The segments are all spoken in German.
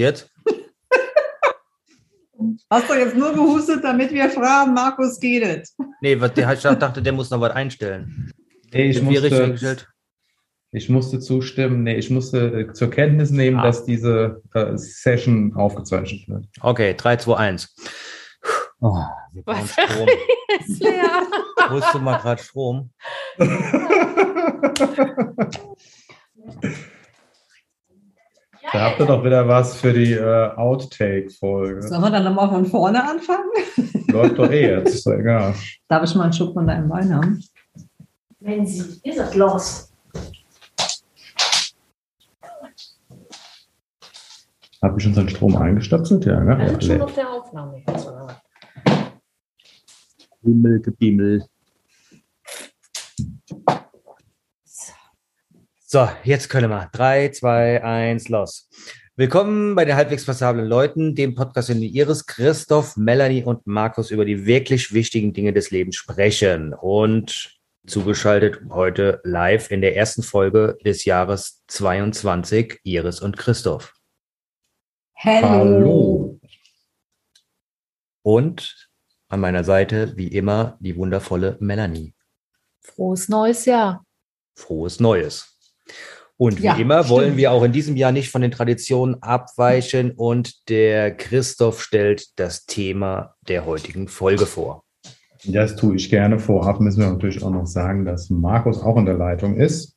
Jetzt? Hast du jetzt nur gehustet, damit wir fragen, Markus, geht es? Nee, was, der, ich dachte, der muss noch was einstellen. Nee, ich musste, ich musste zustimmen. Nee, ich musste äh, zur Kenntnis nehmen, Ah. dass diese äh, Session aufgezeichnet wird. Okay, 3, 2, 1. Oh, wir brauchen Was? Strom. Ist leer. Holst du mal gerade Strom? Da habt ihr doch wieder was für die äh, Outtake-Folge. Sollen wir dann nochmal von vorne anfangen? Läuft doch eh jetzt, ist doch egal. Darf ich mal einen Schluck von deinem Wein haben? Wenn Sie, ist es los. Hab ich unseren Strom eingestöpselt? Ja, Wir ne? sind schon Ja, auf der Aufnahme? Himmel, gebimmel. So, jetzt können wir. 3, 2, 1, los. Willkommen bei den halbwegs passablen Leuten, dem Podcast, in dem Iris, Christoph, Melanie und Markus über die wirklich wichtigen Dinge des Lebens sprechen. Und zugeschaltet heute live in der ersten Folge des Jahres 22, Iris und Christoph. Hallo. Und an meiner Seite, wie immer, die wundervolle Melanie. Frohes neues Jahr. frohes Neues. Und wie Ja, immer wollen stimmt. wir auch in diesem Jahr nicht von den Traditionen abweichen und der Christoph stellt das Thema der heutigen Folge vor. Das tue ich gerne. Vorab müssen wir natürlich auch noch sagen, dass Markus auch in der Leitung ist,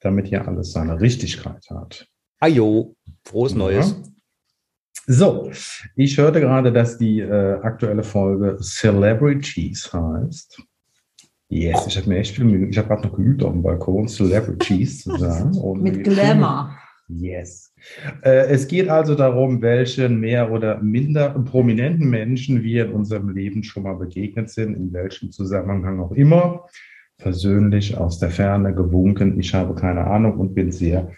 damit hier alles seine Richtigkeit hat. Ajo, frohes Neues. Ja. So, ich hörte gerade, dass die äh, aktuelle Folge Celebrities heißt. Yes, ich habe mir echt viel Mühe. Ich habe gerade noch geübt auf dem Balkon, Celebrities zu sagen. Und Mit Glamour. Yes. Äh, es geht also darum, welche mehr oder minder prominenten Menschen wir in unserem Leben schon mal begegnet sind, in welchem Zusammenhang auch immer. Persönlich aus der Ferne gewunken. Ich habe keine Ahnung und bin sehr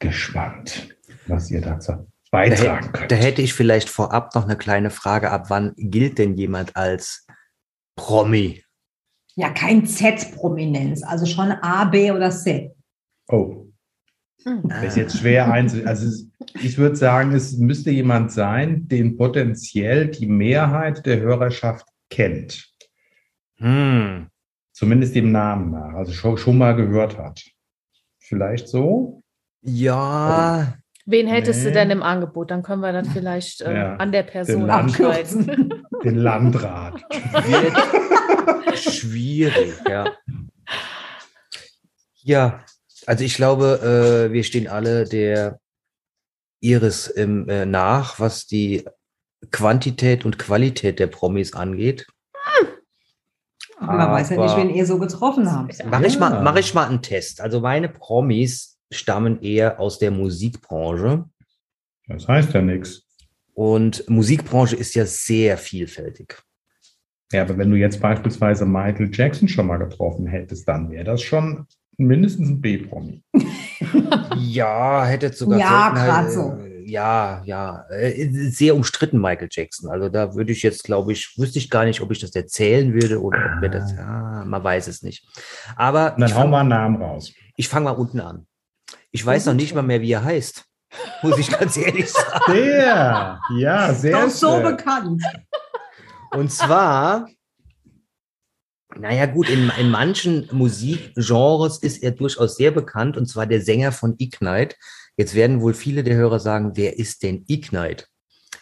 gespannt, was ihr dazu Da, beitragen könnt. da hätte ich vielleicht vorab noch eine kleine Frage. Ab wann gilt denn jemand als Promi? Ja, kein Z-Prominenz, also schon A, B oder C. Oh, Hm. das ist jetzt schwer einzu. Also ich würde sagen, es müsste jemand sein, den potenziell die Mehrheit der Hörerschaft kennt. Hm. Zumindest dem Namen nach, also schon, schon mal gehört hat. Vielleicht so? Ja, Wen hättest Nee. du denn im Angebot? Dann können wir das vielleicht äh, Ja, an der Person abschneiden. Den Landrat. Schwierig, ja. Ja, also ich glaube, äh, wir stehen alle der Iris im, äh, nach, was die Quantität und Qualität der Promis angeht. Man weiß ja nicht, Aber- wen ihr so getroffen habt. Mache ich, mal, mach ich mal einen Test. Also meine Promis stammen eher aus der Musikbranche. Das heißt ja nichts. Und Musikbranche ist ja sehr vielfältig. Ja, aber wenn du jetzt beispielsweise Michael Jackson schon mal getroffen hättest, dann wäre das schon mindestens ein B-Promi. Ja, hätte sogar. Ja, Seltenheit, grad so. äh, Ja, ja. Äh, Sehr umstritten, Michael Jackson. Also da würde ich jetzt, glaube ich, wüsste ich gar nicht, ob ich das erzählen würde oder ob mir das. Ja, man weiß es nicht. Aber Und dann hau fange mal einen Namen raus. ich fang mal unten an. Ich weiß noch nicht mal mehr, wie er heißt. Muss ich ganz ehrlich sagen. Der! Ja, sehr Doch so bekannt. Und zwar, naja gut, in, in manchen Musikgenres ist er durchaus sehr bekannt, und zwar der Sänger von Ignite. Jetzt werden wohl viele der Hörer sagen, wer ist denn Ignite?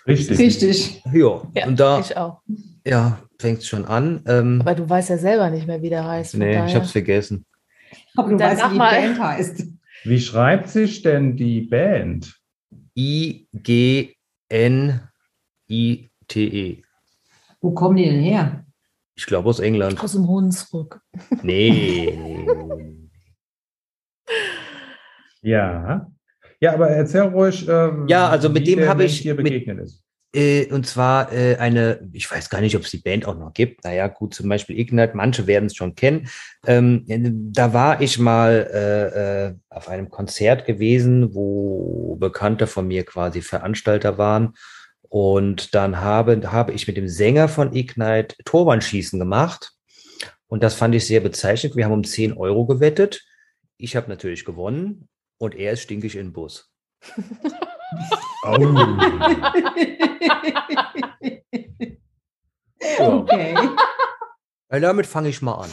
Richtig. Richtig. Ja, Ja, und da ich auch. ja, fängt es schon an. Ähm, Aber du weißt ja selber nicht mehr, wie der heißt. nee, ich daher- habe es vergessen. Aber du weißt, wie die. Band heißt. Wie schreibt sich denn die Band? I-G-N-I-T-E. Wo kommen die denn her? Ich glaube aus England. Aus dem Hunsrück. Nee. Ja. Ja, aber erzähl ruhig. ähm, Ja, also mit wie dem habe ich- dir mit- begegnet ist. Äh, und zwar äh, eine, ich weiß gar nicht, ob es die Band auch noch gibt. Naja, gut, zum Beispiel Ignite, manche werden es schon kennen. Ähm, da war ich mal äh, äh, auf einem Konzert gewesen, wo Bekannte von mir quasi Veranstalter waren. Und dann habe, habe ich mit dem Sänger von Ignite Torwandschießen gemacht. Und das fand ich sehr bezeichnend. Wir haben um 10 Euro gewettet. Ich habe natürlich gewonnen und er ist stinkig in den Bus. Oh. okay. Ja, damit fange ich mal an.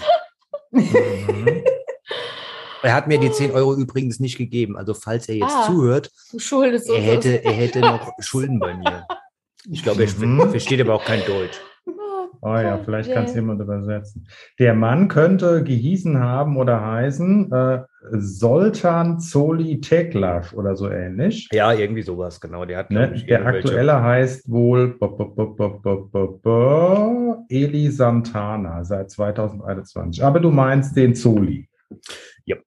Mhm. Er hat mir die 10 Euro übrigens nicht gegeben. Also falls er jetzt Ah. zuhört, Du schuldest er hätte, er hätte noch Schulden bei mir. Ich glaube, er Mhm. versteht aber auch kein Deutsch. Oh ja, vielleicht kann es jemand übersetzen. Der Mann könnte gehießen haben oder heißen äh, Soltan Zoli Teklasch oder so ähnlich. Ja, irgendwie sowas, genau. Der hat, Ne? ich, Der aktuelle heißt wohl Eli Santana seit 2021. Aber du meinst den Zoli. Ja.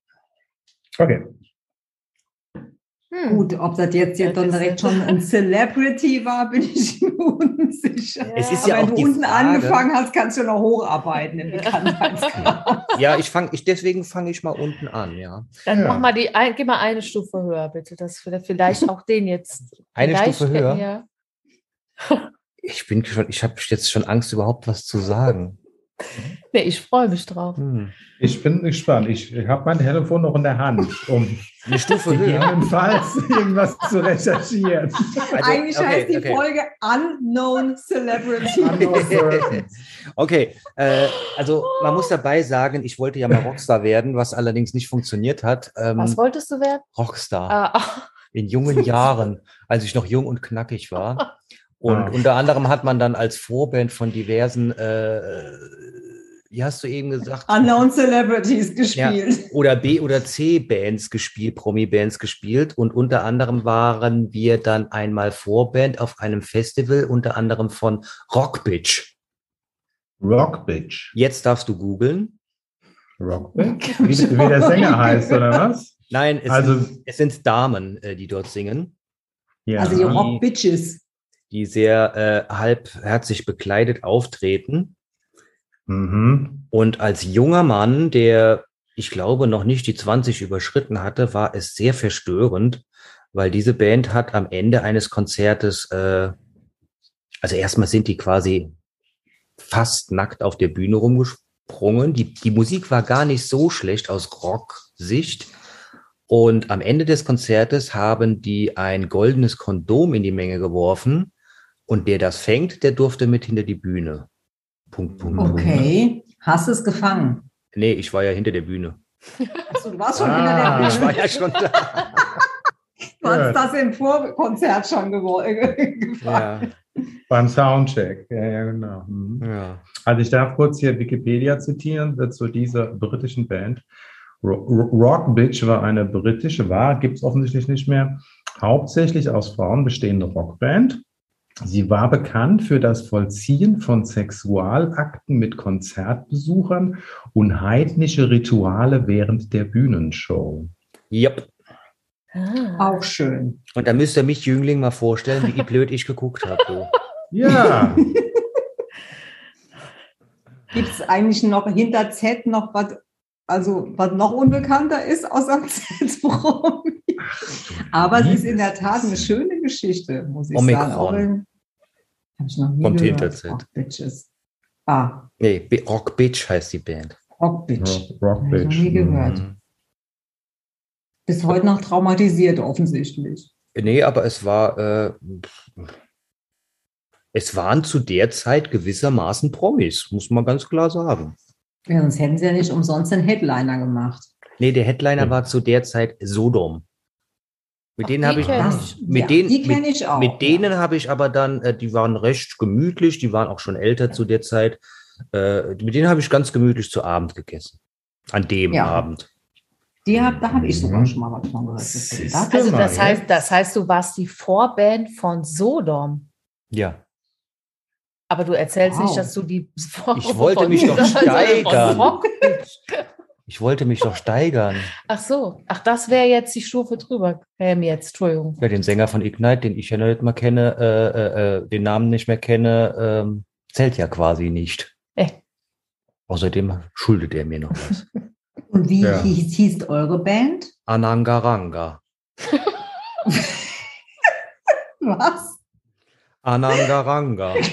Okay. Hm. Gut, ob das jetzt, Ja, jetzt dann direkt schon ein Celebrity war, bin ich mir unsicher. Es ist Aber ja auch wenn du unten Frage- angefangen hast, kannst du noch hocharbeiten im Bekanntheitsgrad. Ja, ich fange, ich, deswegen fange ich mal unten an, ja. Dann Ja. mach mal die, ein, geh mal eine Stufe höher, bitte. Das vielleicht, vielleicht auch den jetzt. Eine Stufe höher? Ja. Ich bin schon, ich habe jetzt schon Angst, überhaupt was zu sagen. Nee, ich freue mich drauf. Hm. Ich bin gespannt. Ich habe mein Telefon noch in der Hand, um Eine Stufe gegebenenfalls irgendwas zu recherchieren. Also, Eigentlich okay, heißt die okay. Folge Unknown Celebrity. Okay, äh, also man muss dabei sagen, ich wollte ja mal Rockstar werden, was allerdings nicht funktioniert hat. Ähm, Was wolltest du werden? Rockstar Ah, in jungen Jahren, als ich noch jung und knackig war. Und Ah. unter anderem hat man dann als Vorband von diversen, äh, wie hast du eben gesagt? Unknown Celebrities gespielt. oder B- oder C-Bands gespielt, Promi-Bands gespielt. Und unter anderem waren wir dann einmal Vorband auf einem Festival, unter anderem von Rock Bitch. Rock Bitch. Jetzt darfst du googeln. Rock Bitch? Wie, wie der Sänger heißt, oder was? Nein, es, Also- sind, es sind Damen, äh, die dort singen, Ja. Also die Rock Bitches. Die sehr äh, halbherzig bekleidet auftreten. Mhm. Und als junger Mann, der, ich glaube, noch nicht die 20 überschritten hatte, war es sehr verstörend, weil diese Band hat am Ende eines Konzertes, äh, also erstmal sind die quasi fast nackt auf der Bühne rumgesprungen. Die, die Musik war gar nicht so schlecht aus Rock-Sicht. Und am Ende des Konzertes haben die ein goldenes Kondom in die Menge geworfen. Und der das fängt, der durfte mit hinter die Bühne. Punkt, Punkt, Punkt. Okay. Hast es gefangen? Nee, ich war ja hinter der Bühne. Achso, du warst schon Ah. hinter der Ich war Bühne. ja schon da. Du hast das im Vorkonzert schon gewo- gefragt. Ja, Beim Soundcheck. Ja, ja, genau. Mhm. ja. Also ich darf kurz hier Wikipedia zitieren äh, zu dieser britischen Band. Ro- Ro- Rock Bitch war eine britische, war, gibt es offensichtlich nicht mehr, hauptsächlich aus Frauen bestehende Rockband. Sie war bekannt für das Vollziehen von Sexualakten mit Konzertbesuchern und heidnische Rituale während der Bühnenshow. Yep. ah. Auch schön. Und da müsst ihr mich, Jüngling, mal vorstellen, wie blöd ich geguckt habe. Ja, Gibt es eigentlich noch hinter Z noch was, also was noch unbekannter ist außer Z-Promi? Aber es ist in der Tat eine schöne Geschichte, muss ich Omikron. sagen. Auch wenn- Hab ich noch nie Kommt gehört. hinter Z. Rock Bitches. Ah, Nee, Rock Bitch heißt die Band. Rock Bitch. Rock, Rock Hab ich noch Bitch. nie gehört. Mhm. Bis heute noch traumatisiert offensichtlich. Nee, aber es war, äh, es waren zu der Zeit gewissermaßen Promis, muss man ganz klar sagen. Ja, sonst hätten sie ja nicht umsonst den Headliner gemacht. Nee, der Headliner Ja. war zu der Zeit Sodom. Mit Ach, denen habe ich, mit ja, denen, die kenne mit, ich auch. mit denen habe ich aber dann, äh, die waren recht gemütlich, die waren auch schon älter zu der Zeit. Äh, mit denen habe ich ganz gemütlich zu Abend gegessen. An dem Ja. Abend. Die hab, da habe ich sogar Mhm. schon mal was von gehört. Das- Also das heißt, das heißt, du warst die Vorband von Sodom. Ja. Aber du erzählst Wow. nicht, dass du die Vor Ich wollte von- mich doch steigern. Ich wollte mich doch steigern. Ach so, ach, das wäre jetzt die Stufe drüber. Ähm, jetzt, Entschuldigung. Ja, den Sänger von Ignite, den ich ja nicht mal kenne, äh, äh, äh, den Namen nicht mehr kenne, ähm, zählt ja quasi nicht. Äh. Außerdem schuldet er mir noch was. Und wie Ja. hieß, hieß eure Band? Anangaranga. Was? Anangaranga.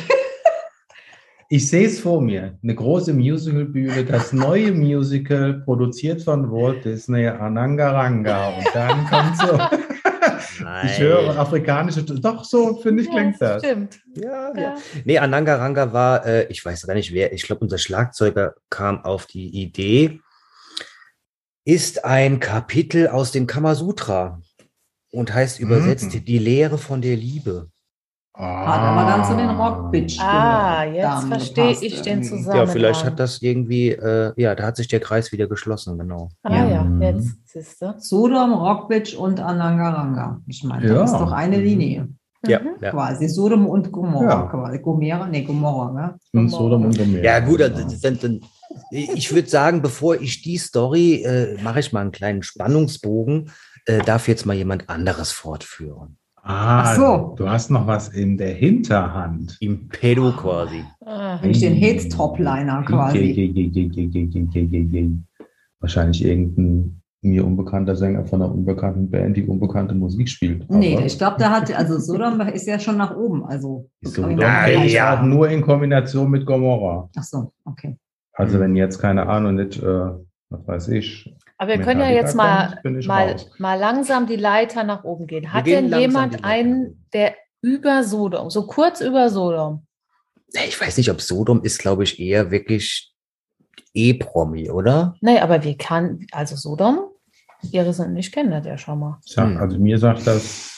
Ich sehe es vor mir, eine große Musicalbühne, das neue Musical, produziert von Walt Disney, Anangaranga. Und dann kommt so. Nein. Ich höre afrikanische, doch so, finde ich, klingt ja, das. Stimmt. Ja, ja. Ja. Nee, Anangaranga war, äh, ich weiß gar nicht wer, ich glaube, unser Schlagzeuger kam auf die Idee, ist ein Kapitel aus dem Kamasutra und heißt übersetzt Mhm. die Lehre von der Liebe. Hat aber dann zu den Rockbitch. Ah, jetzt verstehe gepasst ich den. Zusammenhang. Ja, vielleicht hat das irgendwie, äh, ja, da hat sich der Kreis wieder geschlossen, genau. Ah Ja. ja, Mhm. jetzt siehst du. Sodom, Rockbitch und Anangaranga. Ich meine, Ja. das ist doch eine Linie. Ja, Mhm. ja. Quasi. Sodom und Gomorra Ja. quasi. Gomera, nee, Gomorra, ne? Und Sodom und Gomorra. Ja, gut, also, dann, dann, ich würde sagen, bevor ich die Story, äh, mache ich mal einen kleinen Spannungsbogen, äh, darf jetzt mal jemand anderes fortführen. Ah, Ach so. du hast noch was in der Hinterhand. Im Pedo quasi. Ah, ich den Heads-Topliner quasi. Wahrscheinlich irgendein mir unbekannter Sänger von einer unbekannten Band, die unbekannte Musik spielt. Aber nee, ich glaube, da hat, also Sodom ist ja schon nach oben. Also so ja, ja, nur in Kombination mit Gomorra. Ach so, okay. Also mhm. wenn jetzt, keine Ahnung, nicht, äh, was weiß ich, aber wir können ja jetzt mal, mal, raus. mal langsam die Leiter nach oben gehen. Hat gehen denn jemand einen, der über Sodom, so kurz über Sodom? Ich weiß nicht, ob Sodom ist, glaube ich, eher wirklich E-Promi, oder? Nee, aber wie kann, also Sodom, Iris und ich kennen das ja schon mal. Sag, Hm. Also mir sagt das,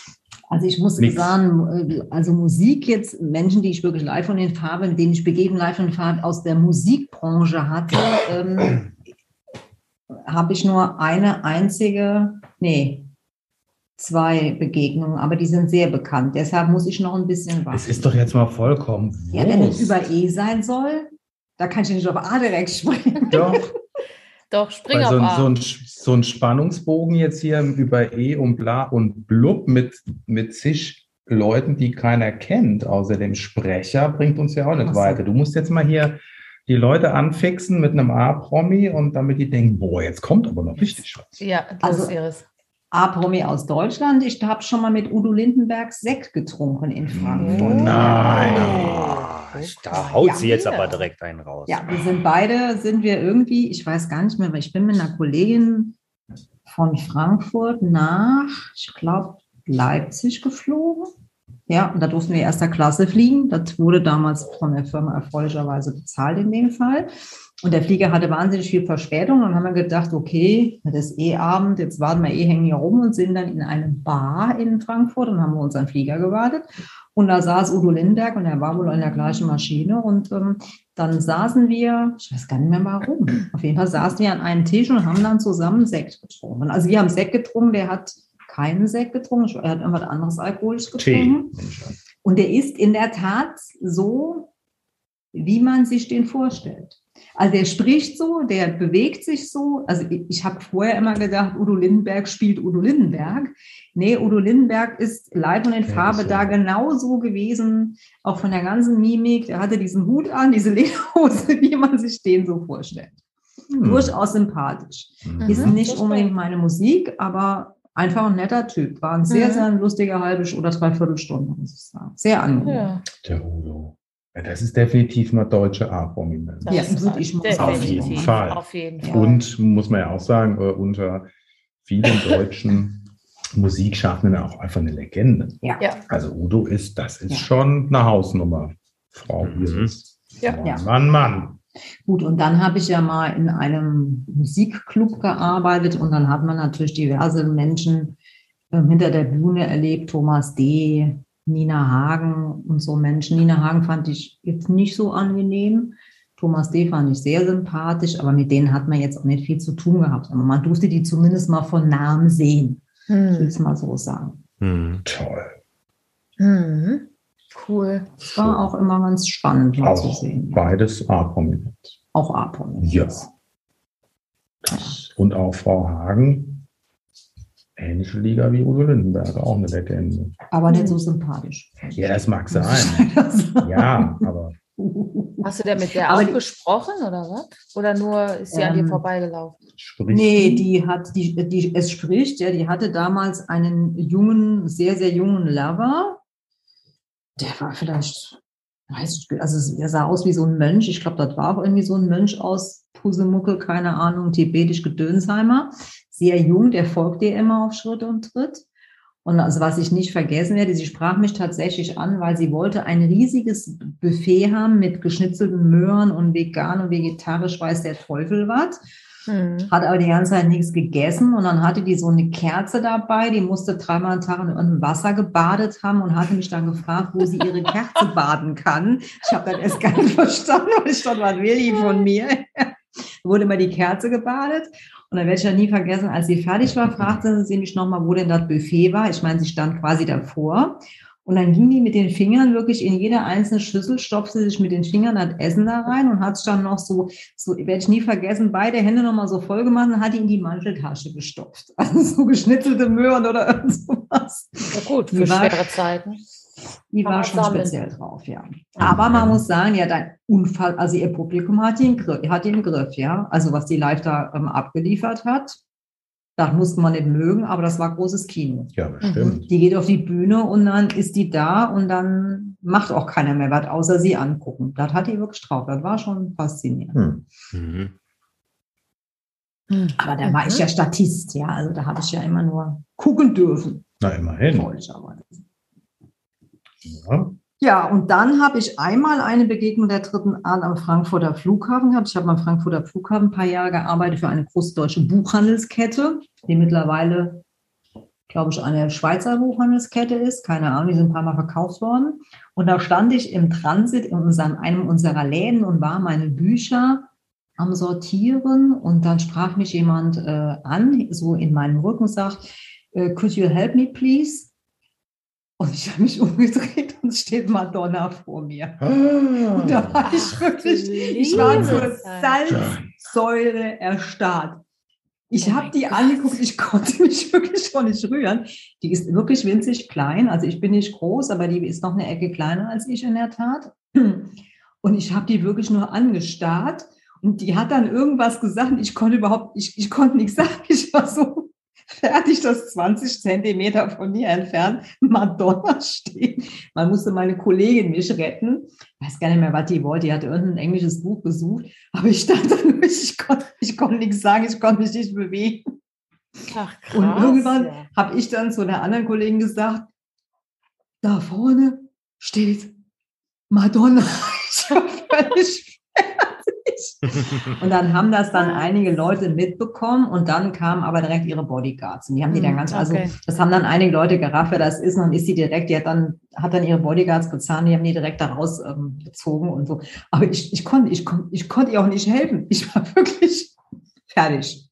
Also ich muss Nix. sagen, also Musik jetzt, Menschen, die ich wirklich live von den Farben, denen ich begegnet live von den Farben aus der Musikbranche hatte, ähm, habe ich nur eine einzige, nee, zwei Begegnungen, aber die sind sehr bekannt. Deshalb muss ich noch ein bisschen es warten. ist doch jetzt mal vollkommen Ja, wenn es über E sein soll, da kann ich nicht auf A direkt springen. Doch, Doch, spring weil auf so, ein, A. so, ein, so ein Spannungsbogen jetzt hier über E und bla und blub mit, mit zig Leuten, die keiner kennt, außer dem Sprecher, bringt uns ja auch nicht Ach so. weiter. Du musst jetzt mal hier die Leute anfixen mit einem A-Promi und damit die denken, boah, jetzt kommt aber noch richtig was. ja, los, Also- Iris. A-Promi aus Deutschland. Ich habe schon mal mit Udo Lindenberg Sekt getrunken in Frankfurt. Nein. Ah, da haut Ja. sie jetzt aber direkt einen raus. Ja, wir sind beide, sind wir irgendwie, ich weiß gar nicht mehr, weil ich bin mit einer Kollegin von Frankfurt nach, ich glaube, Leipzig geflogen. Ja, und da durften wir erster Klasse fliegen. Das wurde damals von der Firma erfreulicherweise bezahlt in dem Fall. Und der Flieger hatte wahnsinnig viel Verspätung. Und dann haben wir gedacht, okay, das ist eh Abend, jetzt warten wir eh, hängen hier rum und sind dann in einem Bar in Frankfurt und haben unseren Flieger gewartet. Und da saß Udo Lindenberg und er war wohl in der gleichen Maschine. Und ähm, dann saßen wir, ich weiß gar nicht mehr warum, auf jeden Fall saßen wir an einem Tisch und haben dann zusammen Sekt getrunken. Also wir haben Sekt getrunken, der hat keinen Sekt getrunken, er hat irgendwas anderes alkoholisch Tee. getrunken. Und der ist in der Tat so, wie man sich den vorstellt. Also der spricht so, der bewegt sich so. Also ich, ich habe vorher immer gedacht, Udo Lindenberg spielt Udo Lindenberg. Nee, Udo Lindenberg ist live und in Ja, Farbe so. da genauso gewesen, auch von der ganzen Mimik. Der hatte diesen Hut an, diese Lederhose, wie man sich den so vorstellt. Hm. Durchaus sympathisch. Mhm. Ist Mhm, nicht unbedingt meine Musik, aber einfach ein netter Typ. War ein sehr, Mhm. sehr lustiger halbe oder dreiviertel Stunde, muss ich sagen. Sehr angenehm. Ja, Der Udo. Ja, das ist definitiv mal deutsche A-Prominenz. Ja, das würde ich mal sagen. Auf jeden Fall. Auf jeden. Fall. Und muss man ja auch sagen, äh, unter vielen deutschen Musikschaffenden auch einfach eine Legende. Ja. Ja. Also Udo ist, das ist Ja. schon eine Hausnummer, Frau Mhm. Iris. Ja. Mann. Mann, Mann. Gut, und dann habe ich ja mal in einem Musikclub gearbeitet und dann hat man natürlich diverse Menschen ähm, hinter der Bühne erlebt, Thomas D., Nina Hagen und so Menschen. Nina Hagen fand ich jetzt nicht so angenehm. Thomas D. fand ich sehr sympathisch, aber mit denen hat man jetzt auch nicht viel zu tun gehabt. Aber man durfte die zumindest mal von Namen sehen, ich will Hm. es mal so sagen. Hm. Toll. Hm. Cool. Es war auch immer ganz spannend mal zu Auch sehen. beides A-Prominenz. Auch Apon. Ja. Das- Und auch Frau Hagen, ähnliche Liga wie Udo Lindenberg, auch eine Legende. Aber nicht so sympathisch. Ja, das mag sein. Ja, aber Hast du denn mit der Aber auch gesprochen oder was? Oder nur ist sie an dir Ähm, vorbeigelaufen? sprich. Nee, die hat, die, die, es spricht, ja, die hatte damals einen jungen, sehr, sehr jungen Lover. Der war vielleicht, weiß ich, also er sah aus wie so ein Mönch. Ich glaube, das war auch irgendwie so ein Mönch aus Pusemucke, keine Ahnung, tibetisch Gedönsheimer. Sehr jung, der folgt ihr immer auf Schritt und Tritt. Und also was ich nicht vergessen werde, sie sprach mich tatsächlich an, weil sie wollte ein riesiges Buffet haben mit geschnitzelten Möhren und vegan und vegetarisch weiß der Teufel was. Hm. Hat aber die ganze Zeit nichts gegessen und dann hatte die so eine Kerze dabei, die musste dreimal am Tag in irgendeinem Wasser gebadet haben und hatte mich dann gefragt, wo sie ihre Kerze baden kann. Ich habe dann erst gar nicht verstanden, weil ich dachte, was will die von mir? wurde immer die Kerze gebadet und dann werde ich ja nie vergessen, als sie fertig war, fragte sie mich nochmal, wo denn das Buffet war. Ich meine, sie stand quasi davor. Und dann ging die mit den Fingern wirklich in jede einzelne Schüssel, stopfte sich mit den Fingern das Essen da rein und hat es dann noch so, so werde ich nie vergessen, beide Hände nochmal so voll gemacht und hat die in die Manteltasche gestopft. Also so geschnitzelte Möhren oder irgend sowas. Ja, gut, für war- schwere Zeiten. Die war schon sammeln. speziell drauf, ja. Aber man muss sagen, ja, dein Unfall, also ihr Publikum hat Griff, hat die im Griff, ja. Also was die live da ähm, abgeliefert hat, das musste man nicht mögen, aber das war großes Kino. Ja, bestimmt. Die geht auf die Bühne und dann ist die da und dann macht auch keiner mehr was, außer sie angucken. Das hat die wirklich drauf. Das war schon faszinierend. Hm. Mhm. Hm. Aber da war ich ja Statist, ja. Also da habe ich ja immer nur gucken dürfen. Na, immerhin. Freundlicherweise. Ja. Ja, und dann habe ich einmal eine Begegnung der dritten Art am Frankfurter Flughafen gehabt. Ich habe am Frankfurter Flughafen ein paar Jahre gearbeitet für eine große deutsche Buchhandelskette, die mittlerweile, glaube ich, eine Schweizer Buchhandelskette ist. Keine Ahnung, die sind ein paar Mal verkauft worden. Und da stand ich im Transit in unserem, einem unserer Läden und war meine Bücher am Sortieren. Und dann sprach mich jemand äh, an, so in meinem Rücken und sagt, äh, could you help me, please? Und ich habe mich umgedreht und es steht Madonna vor mir. Und da Ah, war ich wirklich, ich war zur Salzsäule erstarrt. Ich Oh habe die Gott. angeguckt, ich konnte mich wirklich schon nicht rühren. Die ist wirklich winzig klein, also ich bin nicht groß, aber die ist noch eine Ecke kleiner als ich in der Tat. Und ich habe die wirklich nur angestarrt und die hat dann irgendwas gesagt und ich konnte überhaupt, ich, ich konnte nichts sagen. Ich war so fertig, dass 20 Zentimeter von mir entfernt Madonna steht. Man musste meine Kollegin mich retten. Ich weiß gar nicht mehr, was die wollte. Die hatte irgendein englisches Buch gesucht. Aber ich stand da nur, ich konnte, ich konnte nichts sagen, ich konnte mich nicht bewegen. Ach, krass. Und irgendwann ja. habe ich dann zu einer anderen Kollegin gesagt, da vorne steht Madonna. Ich war völlig Und dann haben das dann einige Leute mitbekommen und dann kamen aber direkt ihre Bodyguards. Und die haben die dann Hm, ganz, also okay. das haben dann einige Leute gerafft, wer das ist. Und dann ist sie direkt, die hat dann, hat dann ihre Bodyguards bezahlt, die haben die direkt da raus ähm, gezogen und so. Aber ich, ich konnte, ich konnte, ich konnte ihr auch nicht helfen. Ich war wirklich fertig.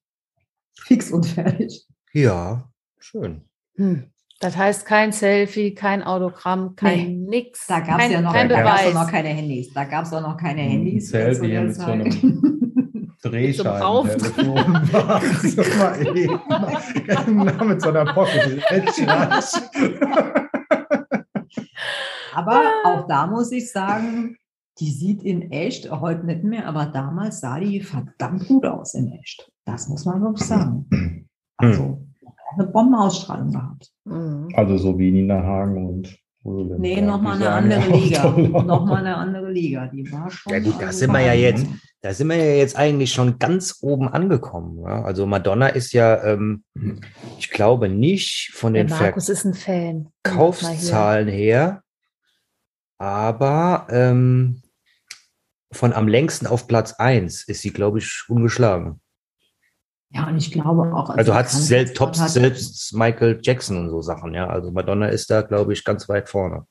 Fix und fertig. Ja, schön. Hm. Das heißt kein Selfie, kein Autogramm, kein nix. Da gab es kein, ja noch, kein da gab's noch keine Handys. Da gab es auch noch keine Ein Handys. Selfie mit so mal eben. Genau, mit so einer Pocket. aber auch da muss ich sagen, die sieht in echt, heute nicht mehr, aber damals sah die verdammt gut aus in echt. Das muss man wirklich sagen. Also eine Bombenausstrahlung gehabt. Mhm. Also so wie Nina Hagen und Röhle. Nee, nochmal eine andere Liga. Nochmal eine andere Liga. Die war schon. Ja gut, da also sind wir ja jetzt, da sind wir ja jetzt eigentlich schon ganz oben angekommen. Ja? Also Madonna ist ja, ähm, ich glaube nicht von Der den Markus ist ein Fan. Verkaufszahlen her, aber ähm, von am längsten auf Platz 1 ist sie, glaube ich, ungeschlagen. Ja, und ich glaube auch. Also hat Bekanntheit selbst, top hat- selbst Michael Jackson und so Sachen, ja. Also Madonna ist da, glaube ich, ganz weit vorne.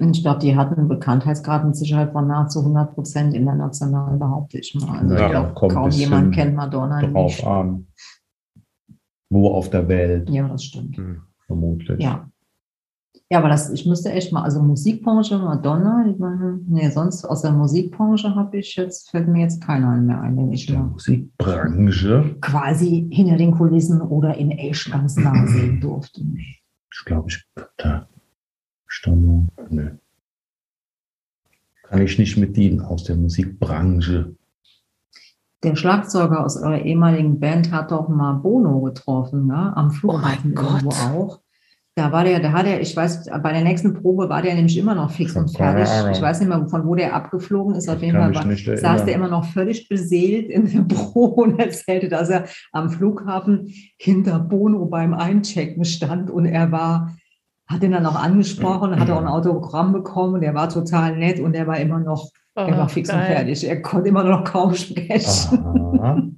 Und Ich glaube, die hatten einen Bekanntheitsgrad mit Sicherheit von nahezu 100 Prozent international, behaupte ich mal. Also Ja, ich glaube, kaum jemand kennt Madonna Drauf nicht. an. Wo auf der Welt, Ja, das stimmt. Hm. vermutlich. Ja. Ja, aber das, ich müsste echt mal, also Musikbranche, Madonna, ich meine, nee, sonst aus der Musikbranche habe ich jetzt, fällt mir jetzt keiner mehr ein, den ich Der mal Musikbranche, quasi hinter den Kulissen oder in echt ganz nah sehen durfte. ich glaube, ich da Stammung. Nö. Kann ich nicht mit dienen aus der Musikbranche. Der Schlagzeuger aus eurer ehemaligen Band hat doch mal Bono getroffen, ne? am Flughafen Oh irgendwo Gott. auch. Da war der, da hat er, ich weiß, bei der nächsten Probe war der nämlich immer noch fix und fertig. Ich weiß nicht mehr, von wo der abgeflogen ist. Auf jeden Fall war, saß der immer noch völlig beseelt in der Probe und erzählte, dass er am Flughafen hinter Bono beim Einchecken stand und er war, hat ihn dann auch angesprochen, hat auch ein Autogramm bekommen und er war total nett und er war immer noch, er war Oh, fix und geil. fertig. Er konnte immer noch kaum sprechen.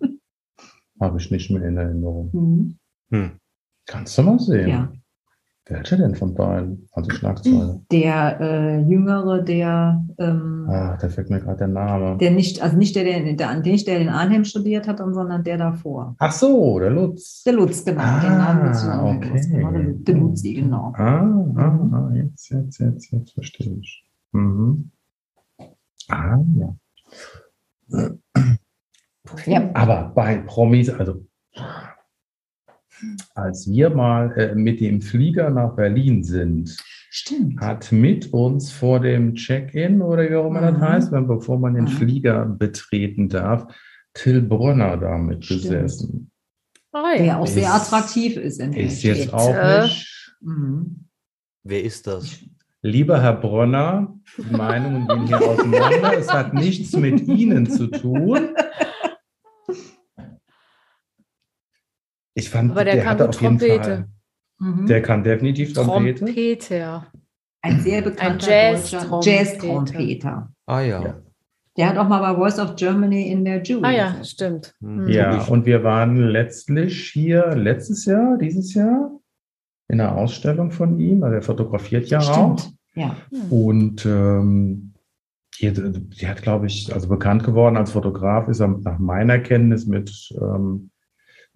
Habe ich nicht mehr in Erinnerung. Mhm. Hm. Kannst du mal sehen. Ja. Welche denn von beiden? Also Schlagzeuger. Der äh, Jüngere, der, ähm, Ah, da fällt mir gerade der Name. der nicht, also nicht der, der, der, nicht der in Arnhem studiert hat, sondern der davor. Ach so, der Lutz. Der Lutz, genau. Ah, den Namen noch nicht okay. Genau, der, der Lutzi, genau. Ah, ah, ah, jetzt, jetzt, jetzt, jetzt verstehe ich. Mhm. Ah, ja. Ja. Aber bei Promis, also als wir mal äh, mit dem Flieger nach Berlin sind, Stimmt. hat mit uns vor dem Check-in oder wie auch immer das Mhm. heißt, wenn, bevor man den Mhm. Flieger betreten darf, Till Brunner damit Stimmt. gesessen. Ah, Der auch sehr Ist- attraktiv ist. In Ist jetzt auch nicht. Mhm. Wer ist das? Lieber Herr Bronner, die Meinungen gehen hier auseinander. Es hat nichts mit Ihnen zu tun. Ich fand, Aber der kann hatte auf jeden Trompete. Fall. Mhm. Der kann definitiv Trompete. Trompeter. Ein sehr bekannter Jazz-Trompeter. Jazz-Trompeter. Ah ja. Ja. Der hat auch mal bei Voice of Germany in der Jury. Ah ja, gesessen. stimmt. Hm. Ja, und wir waren letztlich hier letztes Jahr, dieses Jahr, in einer Ausstellung von ihm. Also er fotografiert ja auch. Stimmt. Ja. Hm. Und ähm, die, die hat, glaube ich, also bekannt geworden als Fotograf, ist er nach meiner Kenntnis mit, ähm,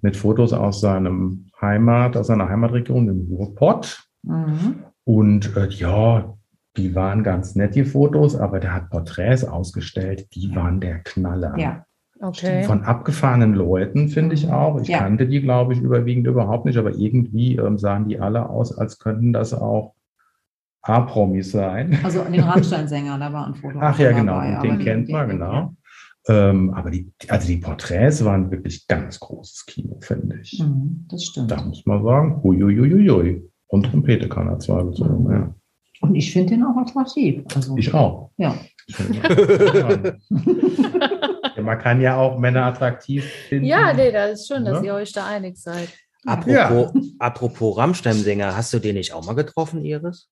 mit Fotos aus seinem Heimat, aus seiner Heimatregion, dem Ruhrpott. Mhm. Und äh, ja, die waren ganz nett, die Fotos, aber der hat Porträts ausgestellt, die waren der Knaller. Ja. Okay. Von abgefahrenen Leuten, finde ich auch. Ich Ja. kannte die, glaube ich, überwiegend überhaupt nicht, aber irgendwie ähm, sahen die alle aus, als könnten das auch A-Promis sein. Also den Rammstein-Sänger, da war ein Foto. Ach ja, genau, dabei, den kennt man, den- genau. Ähm, aber die, also die Porträts waren wirklich ganz großes Kino, finde ich. Ja. Mhm, das stimmt. Da muss man sagen, huiuiuiui. Und Trompete kann er zweifelsohne, Mhm. ja. Und ich finde den auch attraktiv. Also, Ich auch. Ja. Ja, man kann ja auch Männer attraktiv finden. Ja, nee, das ist schön, dass Ja. ihr euch da einig seid. Apropos, apropos Rammstein-Sänger, hast du den nicht auch mal getroffen, Iris?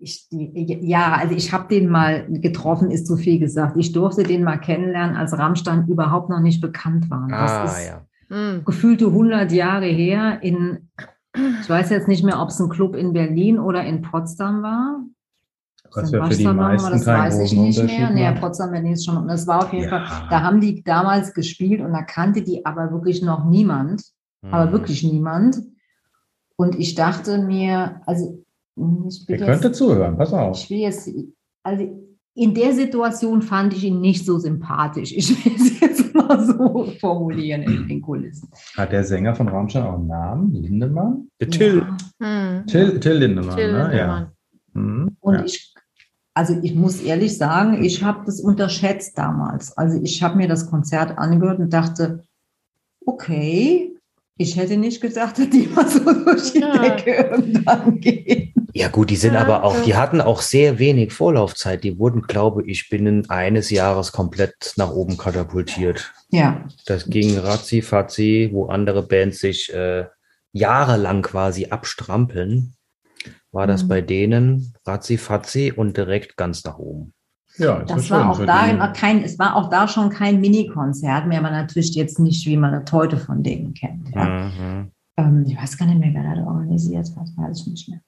Ich, ja, also ich habe den mal getroffen, ist zu viel gesagt. Ich durfte den mal kennenlernen, als Rammstein überhaupt noch nicht bekannt war. Das Ah, ist ja. Hm. gefühlte 100 Jahre her in, ich weiß jetzt nicht mehr, ob es ein Club in Berlin oder in Potsdam war. Was ja für die Potsdam war, meisten das weiß ich nicht mehr. Nee. Potsdam, Berlin ist schon, und das war auf jeden Ja. Fall, da haben die damals gespielt und da kannte die aber wirklich noch niemand, aber Hm. wirklich niemand. Und ich dachte mir, also ich bin Ihr jetzt, könntet zuhören, pass auf. ich will jetzt, also in der Situation fand ich ihn nicht so sympathisch. Ich will es jetzt mal so formulieren in den Kulissen. Hat der Sänger von Rammstein auch einen Namen? Lindemann? Der Till. Ja. Hm. Till, Till Lindemann, Till ne? Lindemann. Ja. Mhm. Und ja. ich, also ich muss ehrlich sagen, ich habe das unterschätzt damals. Also ich habe mir das Konzert angehört und dachte, okay, ich hätte nicht gedacht, dass die mal so durch die Ja. Decke irgendwann gehen. Ja gut, die sind Ja, aber auch, ja. die hatten auch sehr wenig Vorlaufzeit. Die wurden, glaube ich, binnen eines Jahres komplett nach oben katapultiert. Ja, Das ging ratzi fatzi, wo andere Bands sich äh, jahrelang quasi abstrampeln, war das Mhm. bei denen ratzi fatzi und direkt ganz nach oben. ja, das war auch da immer kein, es war auch da schon kein Mini-Konzert mehr, aber natürlich jetzt nicht, wie man das heute von denen kennt. Ja. Mhm. Ähm, ich weiß gar nicht mehr, wer das organisiert hat, weiß ich nicht mehr.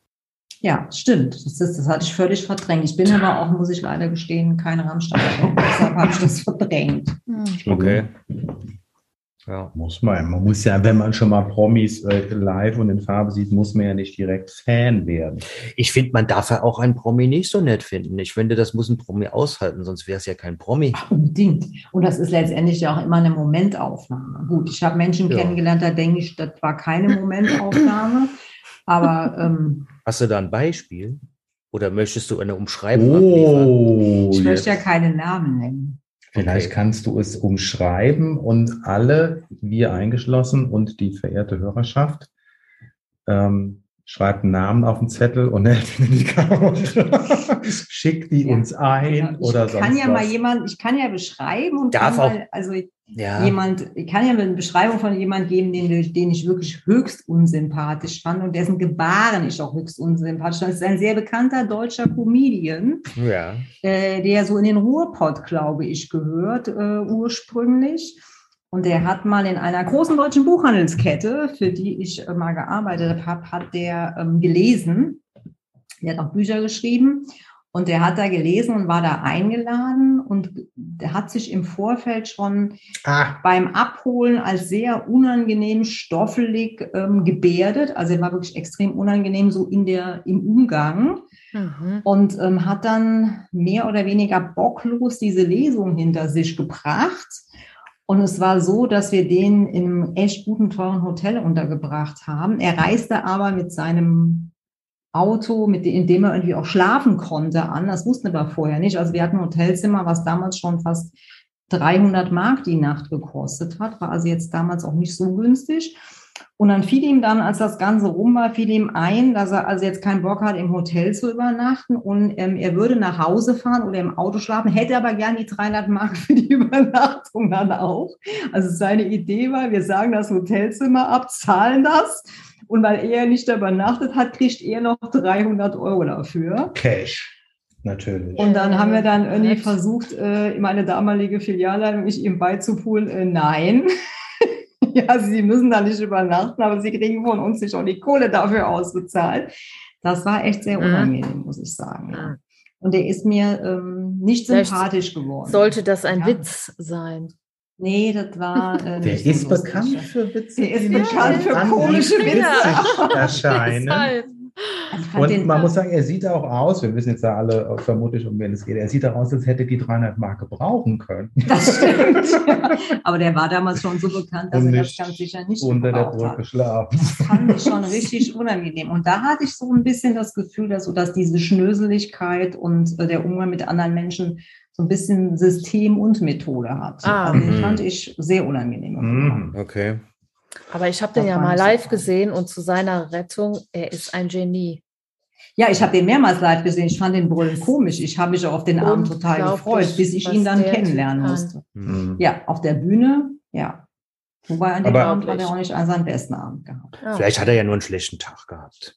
Ja, stimmt. Das, ist, das hatte ich völlig verdrängt. Ich bin aber auch, muss ich leider gestehen, keine Rammstein. Deshalb habe ich das verdrängt. Hm. Okay. Ja. Muss man. Man muss ja, wenn man schon mal Promis äh, live und in Farbe sieht, muss man ja nicht direkt Fan werden. Ich finde, man darf ja auch einen Promi nicht so nett finden. Ich finde, das muss ein Promi aushalten, sonst wäre es ja kein Promi. Unbedingt. Und das ist letztendlich ja auch immer eine Momentaufnahme. Gut, ich habe Menschen Ja. kennengelernt, da denke ich, das war keine Momentaufnahme. Aber ähm, Hast du da ein Beispiel? Oder möchtest du eine Umschreibung abliefern? Oh, ich möchte ja keine Namen nennen. Vielleicht Okay. kannst du es umschreiben und alle, wir eingeschlossen und die verehrte Hörerschaft, ähm, schreibt einen Namen auf den Zettel und hält ihn in die Kamera. Schickt die Ja. uns ein Ja, ich oder sonst kann ja was. mal jemand, ich kann ja beschreiben und Darf kann auch. mal, also Ja. jemand, ich kann ja eine Beschreibung von jemandem geben, den, ich- den ich wirklich höchst unsympathisch fand und dessen Gebaren ich auch höchst unsympathisch fand. Das ist ein sehr bekannter deutscher Comedian, Ja. äh, der so in den Ruhrpott, glaube ich, gehört, äh, ursprünglich. Und der hat mal in einer großen deutschen Buchhandelskette, für die ich äh, mal gearbeitet habe, hat der ähm, gelesen. Der hat auch Bücher geschrieben. Und der hat da gelesen und war da eingeladen und der hat sich im Vorfeld schon Ah, beim Abholen als sehr unangenehm stoffelig ähm, gebärdet. Also er war wirklich extrem unangenehm so in der, im Umgang Mhm. und ähm, hat dann mehr oder weniger bocklos diese Lesung hinter sich gebracht. Und es war so, dass wir den in einem echt guten, teuren Hotel untergebracht haben. Er reiste aber mit seinem Auto, mit dem, in dem er irgendwie auch schlafen konnte, an. Das wussten wir vorher nicht. Also wir hatten ein Hotelzimmer, was damals schon fast 300 Mark die Nacht gekostet hat, war also jetzt damals auch nicht so günstig. Und dann fiel ihm dann, als das Ganze rum war, fiel ihm ein, dass er also jetzt keinen Bock hat, im Hotel zu übernachten und ähm, er würde nach Hause fahren oder im Auto schlafen, hätte aber gern die 300 Mark für die Übernachtung dann auch. Also seine Idee war, wir sagen das Hotelzimmer ab, zahlen das und weil er nicht übernachtet hat, kriegt er noch 300 Euro dafür. Cash. Natürlich. Und dann haben wir dann irgendwie versucht, äh, meine damalige Filialleitung mich ihm beizupulen, äh, nein. ja, Sie müssen da nicht übernachten, aber Sie kriegen von uns nicht auch die Kohle dafür ausbezahlt. Das war echt sehr Mhm. unangenehm, muss ich sagen. Mhm. Und der ist mir ähm, nicht Vielleicht sympathisch geworden. Sollte das ein Ja. Witz sein? Nee, das war. Äh, Der ist lustig. bekannt für Witze. Der ist bekannt für komische Witze. erscheinen. Und man muss sagen, er sieht auch aus, wir wissen jetzt da alle vermutlich, um wen es geht, er sieht auch aus, als hätte die 300 Mark gebrauchen können. das stimmt. ja. Aber der war damals schon so bekannt, dass Und er das ganz sicher nicht Unter der. Brücke schlafen. Das fand ich schon richtig unangenehm. Und da hatte ich so ein bisschen das Gefühl, dass so, dass diese Schnöseligkeit und äh, der Umgang mit anderen Menschen so ein bisschen System und Methode hat. Ah. Also den Mhm. fand ich sehr unangenehm. Mhm. Okay. Aber ich habe den ja mal so live gesehen und zu seiner Rettung, er ist ein Genie. Ja, ich habe den mehrmals live gesehen. Ich fand den Brüllen komisch. Ich habe mich auch auf den Abend total gefreut, bis ich was ihn dann kennenlernen kann. musste. Mhm. Ja, auf der Bühne, ja. Wobei an dem Aber- Abend hat er auch nicht seinen besten Abend gehabt. Ja. Vielleicht hat er ja nur einen schlechten Tag gehabt.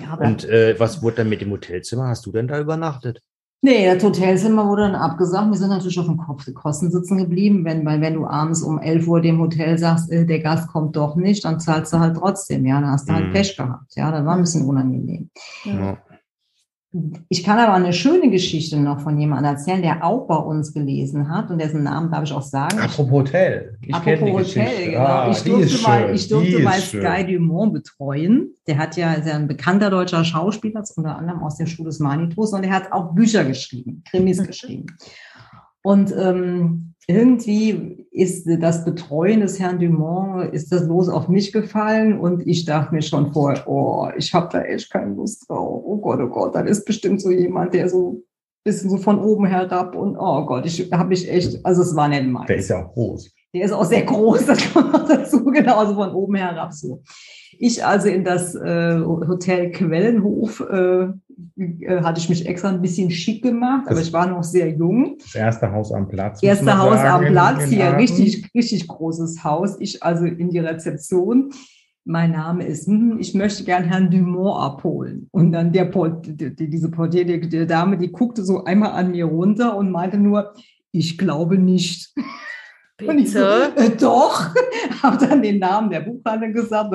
Ja, aber Und äh, was wurde dann mit dem Hotelzimmer? Hast du denn da übernachtet? Nee, das Hotelzimmer wurde dann abgesagt. Wir sind natürlich auf dem Kopf Kosten sitzen geblieben, wenn, weil wenn du abends um 11 Uhr dem Hotel sagst, äh, der Gast kommt doch nicht, dann zahlst du halt trotzdem. Ja, dann hast du halt Mhm. Pech gehabt. Ja, das war ein bisschen unangenehm. Ja. Ich kann aber eine schöne Geschichte noch von jemandem erzählen, der auch bei uns gelesen hat und dessen Namen darf ich auch sagen. Apropos Hotel. Ich kenne die Apropos Hotel, Geschichte. genau. Ah, ich durfte mal, ich durfte Die mal. Sky Dumont betreuen. Der hat ja, ist ja ein bekannter deutscher Schauspieler, unter anderem aus dem Schuh des Manitus, und er hat auch Bücher geschrieben, Krimis Mhm. geschrieben. Und ähm, irgendwie ist das Betreuen des Herrn Dumont, ist das los auf mich gefallen und ich dachte mir schon vorher, oh, ich habe da echt keine Lust drauf. Oh Gott, oh Gott, das ist bestimmt so jemand, der so ein bisschen so von oben herab und oh Gott, ich habe mich echt, also es war nicht meins. Der ist ja auch groß. Der ist auch sehr groß, das kommt noch dazu, genauso von oben herab so. Ich also in das äh, Hotel Quellenhof äh, äh, hatte ich mich extra ein bisschen schick gemacht, aber Das- ich war noch sehr jung. Das erste Haus am Platz. man Haus sagen, am Platz, hier Aachen. richtig, richtig großes Haus. Ich also in die Rezeption. Mein Name ist, hm, ich möchte gern Herrn Dumont abholen. Und dann der die, diese Portier, die, die Dame, die guckte so einmal an mir runter und meinte nur, ich glaube nicht. Und ich so, Bitte. äh, doch, habe dann den Namen der Buchhandlung gesagt,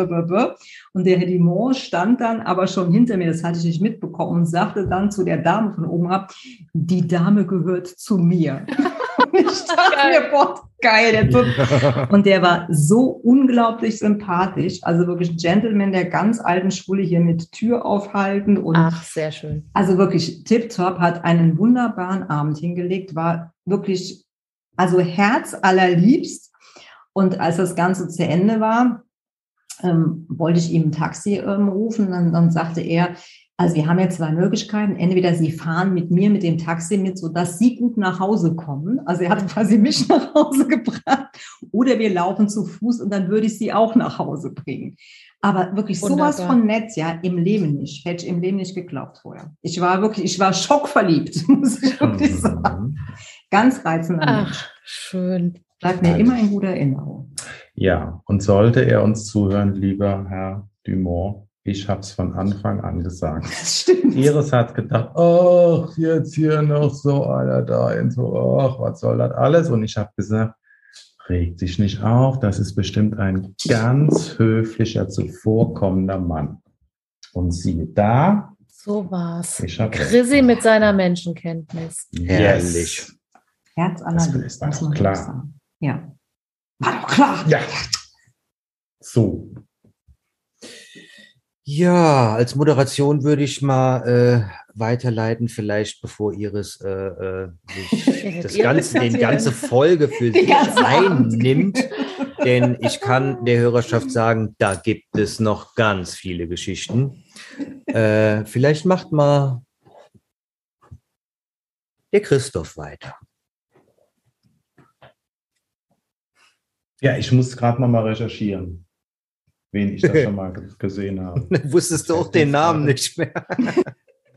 und der Herr Dumont stand dann aber schon hinter mir, das hatte ich nicht mitbekommen, und sagte dann zu der Dame von oben ab, die Dame gehört zu mir. Und ich dachte Geil. mir, boah, geil, der Typ. Und der war so unglaublich sympathisch, also wirklich ein Gentleman der ganz alten Schule hier mit Tür aufhalten und Ach, sehr schön. also wirklich tipptopp, hat einen wunderbaren Abend hingelegt, war wirklich, also Herz allerliebst. Und als das Ganze zu Ende war, ähm, wollte ich ihm ein Taxi ähm, rufen. Dann, dann sagte er, also wir haben jetzt zwei Möglichkeiten. Entweder Sie fahren mit mir mit dem Taxi mit, sodass Sie gut nach Hause kommen. Also er hat quasi mich nach Hause gebracht. Oder wir laufen zu Fuß und dann würde ich Sie auch nach Hause bringen. Aber wirklich sowas Wunderbar. von nett, ja, im Leben nicht. Hätte ich im Leben nicht geglaubt vorher. Ich war wirklich, ich war schockverliebt, muss ich wirklich sagen. Mhm. Ganz reizender Mensch. Ach, schön. Bleibt mir immer in guter Erinnerung. Ja, und sollte er uns zuhören, lieber Herr Dumont, ich habe es von Anfang an gesagt. Das stimmt. Iris hat gedacht, ach, jetzt hier noch so einer da, und so, ach, was soll das alles? Und ich habe gesagt, reg dich nicht auf, das ist bestimmt ein ganz höflicher, zuvorkommender Mann. Und siehe da, So war's. ich habe Chrissy mit seiner Menschenkenntnis. Herrlich. Herz Das ist doch klar. sagen. Ja. War doch klar. Ja. So, Ja, als Moderation würde ich mal äh, weiterleiten, vielleicht bevor Iris äh, äh, sich das ganze, den ganze Folge für sich einnimmt. Denn ich kann der Hörerschaft sagen, da gibt es noch ganz viele Geschichten. Äh, vielleicht macht mal der Christoph weiter. ja, ich muss gerade noch mal recherchieren, wen ich da schon mal ge- gesehen habe. Wusstest du auch den Namen nicht mehr?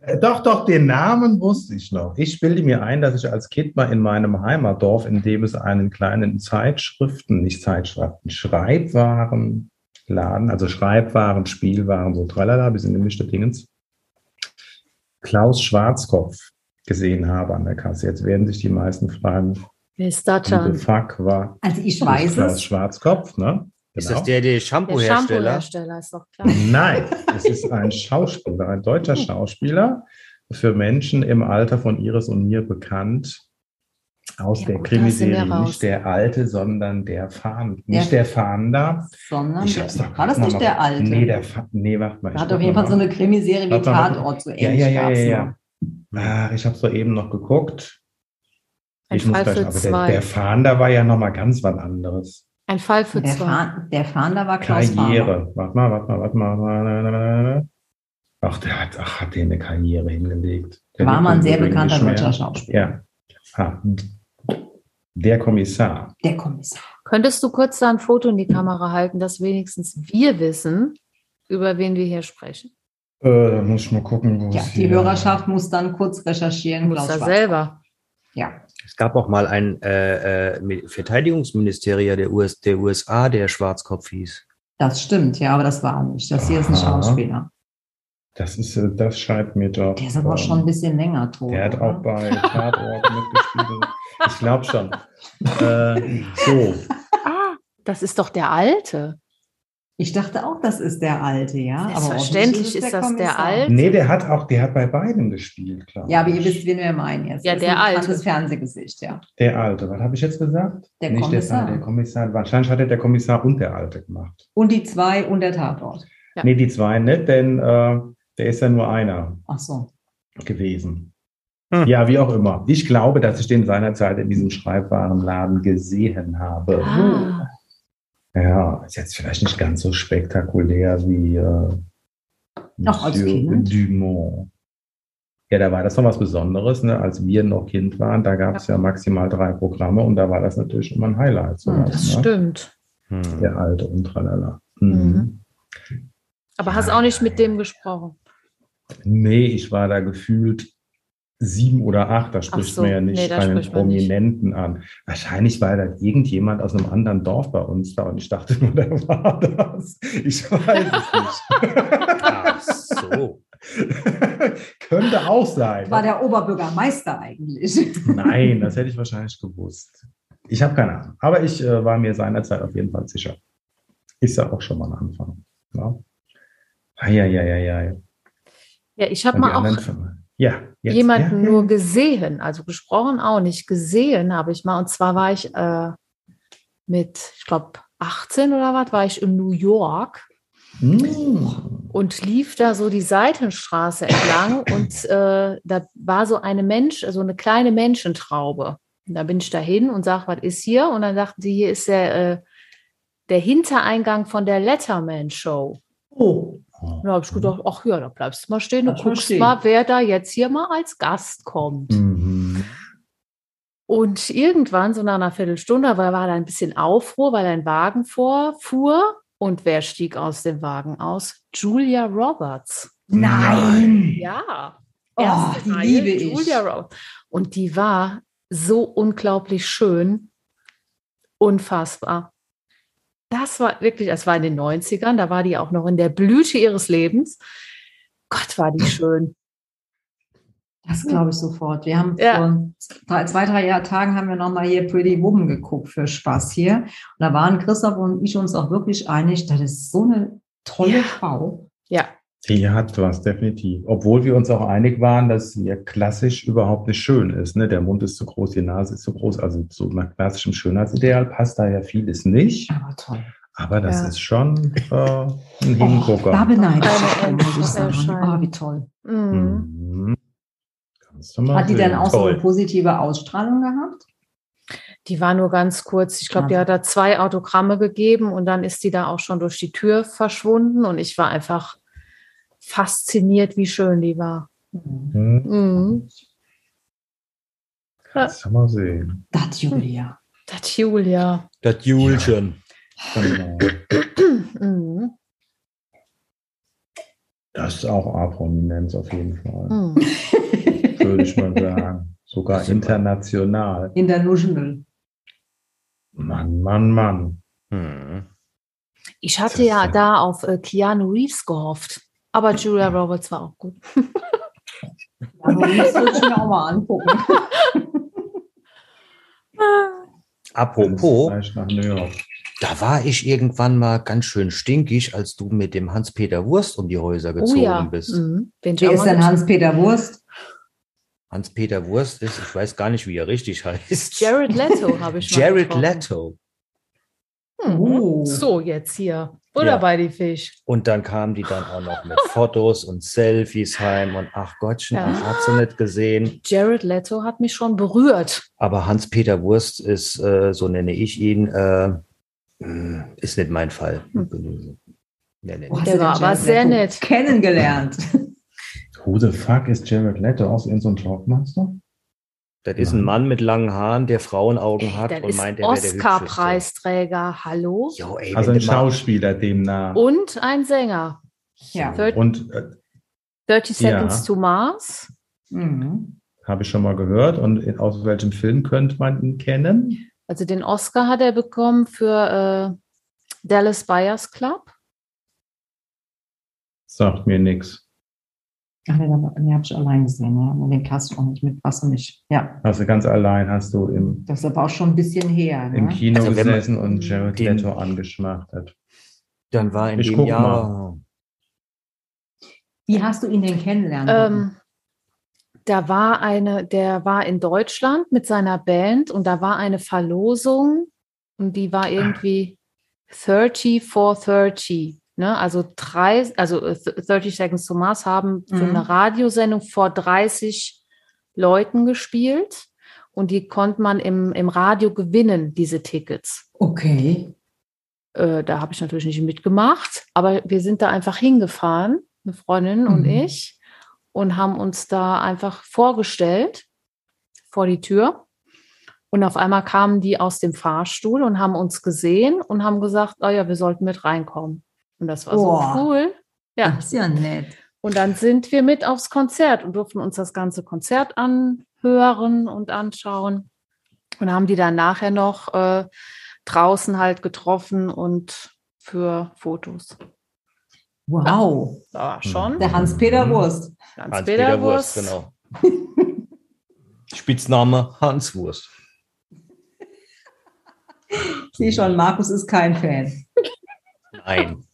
Äh, Doch, doch, den Namen wusste ich noch. Ich bilde mir ein, dass ich als Kind mal in meinem Heimatdorf, in dem es einen kleinen Zeitschriften, nicht Zeitschriften, Schreibwarenladen, also Schreibwaren, Spielwaren, so tralala, bisschen gemischte Dingens, Klaus Schwarzkopf gesehen habe an der Kasse. Jetzt werden sich die meisten fragen, Wer ist das dann? fuck war Also ich weiß Klaus es. Schwarzkopf, ne? Ist Genau. das der, der Der Shampoo-Hersteller? Shampoo-Hersteller ist doch klar. Nein, es ist ein Schauspieler, ein deutscher Schauspieler, für Menschen im Alter von Iris und mir bekannt aus Ja, der gut, da Krimiserie. Nicht der Alte, sondern der Fahnd. Nicht der Fahnder. Sondern Ich hab's doch war das nicht der alte? Nee, der Fa nee, warte mal. ich hat auf jeden Fall so eine Krimiserie wie Tatort, so Ja, ähnlich ja, ja, ja, nur. ja. Ach, ich habe es eben noch geguckt. Ein ich muss Fall gleich, für aber der, zwei. der Fahnder war ja noch mal ganz was anderes. Ein Fall für Der, zwei. Fahn, der Fahnder war Klaus. Karriere. Warte mal, warte mal, warte mal. Ach, der hat, ach, hat der eine Karriere hingelegt. Der War mal ein sehr bekannter deutscher Schauspieler. Ja. Ah, der Kommissar. Der Kommissar. Könntest du kurz da ein Foto in die Kamera halten, dass wenigstens wir wissen, über wen wir hier sprechen? Äh, da muss ich mal gucken, wo Ja, es die hier- Hörerschaft muss dann kurz recherchieren. Du musst Klaus da selber. Ja. Es gab auch mal ein äh, äh, Mi- Verteidigungsministerium der, US, der USA, der Schwarzkopf hieß. Das stimmt, ja, aber das war nicht. Das hier ist ein. Schauspieler. Das ist, äh, das scheint mir doch. Der ist aber ähm, schon ein bisschen länger tot. Der hat oder? auch bei Tatort mitgespielt. Ich glaube schon. Äh, so, Ah, das ist doch der Alte. Ich dachte auch, das ist der Alte, ja. Selbstverständlich offensichtlich ist das der Kommissar. Alte. nee, der hat auch, der hat bei beiden gespielt, glaube Ja, aber ihr wisst, wen wir meinen jetzt. Ja, Das ist der ein Alte. bekanntes Fernsehgesicht, ja. Der Alte, was habe ich jetzt gesagt? Der Nicht Kommissar. Der, der Kommissar. Wahrscheinlich hat er der Kommissar und der Alte gemacht. Und die zwei und der Tatort. Ja. Nee, die zwei nicht, denn äh, der ist ja nur einer Ach so. gewesen. Hm. Ja, wie auch immer. Ich glaube, dass ich den seinerzeit in diesem Schreibwarenladen gesehen habe. Ah, Ja, ist jetzt vielleicht nicht ganz so spektakulär wie äh, Noch als Monsieur Kind. Dumont. Ja, da war das noch was Besonderes, ne? als wir noch Kind waren. Da gab es ja. maximal drei Programme und da war das natürlich immer ein Highlight. Hm, sowas, das ne? stimmt. Hm. Der alte und tralala. Mhm. Mhm. Aber hast auch nicht mit dem gesprochen. Nee, ich war da gefühlt sieben oder acht. Da spricht so, man ja nicht nee, einen man nicht. Prominenten an. Wahrscheinlich war da irgendjemand aus einem anderen Dorf bei uns da und ich dachte nur, der war das. Ich weiß es nicht. Ach so. Könnte auch sein. War der Oberbürgermeister eigentlich. Nein, das hätte ich wahrscheinlich gewusst. Ich habe keine Ahnung. Aber ich äh, war mir seinerzeit auf jeden Fall sicher. Ist ja auch schon mal ein Anfang. Ja, Eieieiei. Ja, ich habe Und die mal auch Firmen. Ja, jetzt. jemanden ja, nur ja. gesehen, also gesprochen auch nicht, gesehen habe ich mal. Und zwar war ich äh, mit, ich glaube, 18 oder was, war ich in New York Hm. und lief da so die Seitenstraße entlang und äh, da war so eine Mensch, so eine kleine Menschentraube. Und da bin ich dahin und sage, was ist hier? Und dann sagten sie, hier ist der, äh, der Hintereingang von der Letterman Show. Oh, Und da habe ich gedacht, ach ja, da bleibst du mal stehen und guckst ich. mal, wer da jetzt hier mal als Gast kommt. Mhm. Und irgendwann, so nach einer Viertelstunde, weil war da ein bisschen Aufruhr, weil ein Wagen vorfuhr. Und wer stieg aus dem Wagen aus? Julia Roberts. Nein. Ja. Oh, die Reihe, liebe ich. Julia Roberts. Und die war so unglaublich schön. Unfassbar. Das war wirklich, es war in den 90ern, da war die auch noch in der Blüte ihres Lebens. Gott, war die schön. Das glaube ich sofort. Wir haben Ja. vor drei, zwei, drei Jahr, Tagen haben wir nochmal hier Pretty Woman geguckt für Spaß hier. Und da waren Christoph und ich uns auch wirklich einig, das ist so eine tolle Ja. Frau. Ja, Die hat was, definitiv. Obwohl wir uns auch einig waren, dass sie ja klassisch überhaupt nicht schön ist. Ne? Der Mund ist zu groß, die Nase ist zu groß. Also zu einem klassischen Schönheitsideal passt da ja vieles nicht. Aber toll. Aber das Ja. ist schon äh, ein Oh, Hingucker. da beneide ich Eine mich, muss ich sagen. Erscheinung. Oh, wie toll. mhm. Hat die denn auch so Toll. eine positive Ausstrahlung gehabt? die war nur ganz kurz. Ich glaube, die hat da zwei Autogramme gegeben und dann ist die da auch schon durch die Tür verschwunden. Und ich war einfach fasziniert, wie schön die war. Mhm. Mhm. Kannst du mal sehen. Das Julia. Das Julia. Das Julchen. Genau. Mhm. Das ist auch A-Prominenz auf jeden Fall. Mhm. Würde ich mal sagen. Sogar international. International. Mann, Mann, Mann. Hm. Ich hatte ja da auf äh, Keanu Reeves gehofft. Aber Julia Roberts war auch gut. Aber das würde ich mir auch mal angucken. Apropos, da war ich irgendwann mal ganz schön stinkig, als du mit dem Hans-Peter Wurst um die Häuser Oh gezogen ja. bist. Mhm. Wer ist denn Hans-Peter Wurst? Hans-Peter Wurst ist, ich weiß gar nicht, wie er richtig heißt. Jared Leto habe ich mal Jared getroffen. Leto. Mhm. Oh. So, jetzt hier. Oder Ja. bei die Fisch. Und dann kamen die dann auch noch mit Fotos und Selfies heim und ach Gottchen, Ja. ach, hat sie nicht gesehen. Jared Leto hat mich schon berührt. Aber Hans-Peter Wurst ist, äh, so nenne ich ihn, äh, mh, ist nicht mein Fall. Hm. Nee, nee, Wo nee. hast Der war aber sehr nett. Kennengelernt. Who the fuck ist Jared Leto? Aus in so einem Talkmaster? Das ist ein Mann mit langen Haaren, der Frauenaugen hat und ist meint, er wäre der. Oscar-Preisträger. Hallo? Jo, ey, Also ein Schauspieler demnach. Und ein Sänger. Ja. Und äh, 30 Seconds Ja. to Mars. Mhm. habe ich schon mal gehört. Und in, aus welchem Film könnte man ihn kennen? Also den Oscar hat er bekommen für äh, Dallas Buyers Club. Sagt mir nichts. Ach nee, den, den habe ich allein gesehen, ja. Und den Cast auch nicht mit was nicht. Ja. Also ganz allein hast du im, Das ist aber auch schon ein bisschen her. im Ne? Kino Also gesessen und Jared Leto angeschmachtet. Dann war in Ich dem guck Jahr. Wie hast du ihn denn kennenlernen? Ähm, da war eine, der war in Deutschland mit seiner Band und da war eine Verlosung und die war irgendwie 30 for 30. Ne? Also drei, also äh, 30 Seconds to Mars haben für Mhm. eine Radiosendung vor 30 Leuten gespielt und die konnte man im, im Radio gewinnen, diese Tickets. okay. Äh, da habe ich natürlich nicht mitgemacht, aber wir sind da einfach hingefahren, eine Freundin und Mhm. ich, und haben uns da einfach vorgestellt vor die Tür. Und auf einmal kamen die aus dem Fahrstuhl und haben uns gesehen und haben gesagt, oh ja, wir sollten mit reinkommen. Und das war Boah. so cool. Ja, Das ist ja nett. und dann sind wir mit aufs Konzert und durften uns das ganze Konzert anhören und anschauen. Und haben die dann nachher noch äh, draußen halt getroffen und für Fotos. Wow. Ja, schon. Der Hans-Peter Mhm. Wurst. Hans-Peter Wurst, genau. Spitzname Hans Wurst. Ich sehe schon, Markus ist kein Fan. Nein.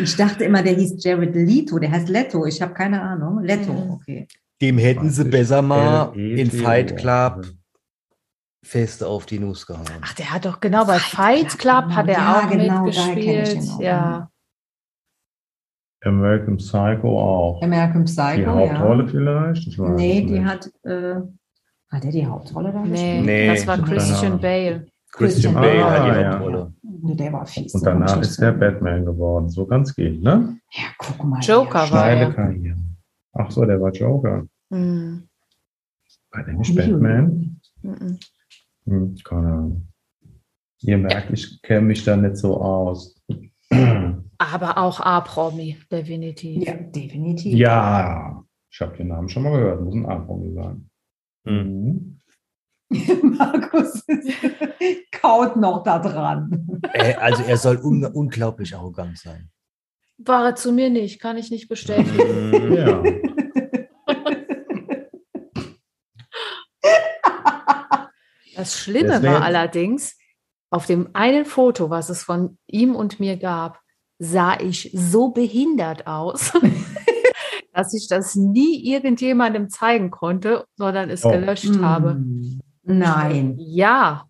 Ich dachte immer, der hieß Jared Leto. Der heißt Leto. Ich habe keine Ahnung. Leto, Mhm. okay. Dem hätten sie besser mal in Fight Club fest auf die Nuss gehauen. Ach, der hat doch genau bei Fight Club, hat er ja, auch genau, mitgespielt. auch. Ja. American Psycho auch. American Die Psycho, Hauptrolle ja. vielleicht? Ich weiß Nee, die nicht. hat, äh, hat er die Hauptrolle da Nee, gespielt? Nee, das war Christian. Bale. Christian Christian Bale hat die Bale, ja. Hauptrolle. Nee, der war fies. Und danach ist der Batman geworden. So ganz geht, ne? Ja, guck mal. Joker hier. war Steile er. Karriere. Ach so, der war Joker. Mhm. War der nicht Batman? Mhm. Hm, keine Ahnung. Ihr merkt, ich kenne mich da nicht so aus. Aber auch A-Promi, definitiv. Ja, definitiv. Ja, ich habe den Namen schon mal gehört. Muss ein A-Promi sein. Hm. Mhm. Markus kaut noch da dran. Äh, also er soll un unglaublich arrogant sein. War er zu mir nicht, kann ich nicht bestätigen. Hm. Ja. Das Schlimme wär- war allerdings, auf dem einen Foto, was es von ihm und mir gab, sah ich so behindert aus, dass ich das nie irgendjemandem zeigen konnte, sondern es Oh. gelöscht habe. Nein. Ja,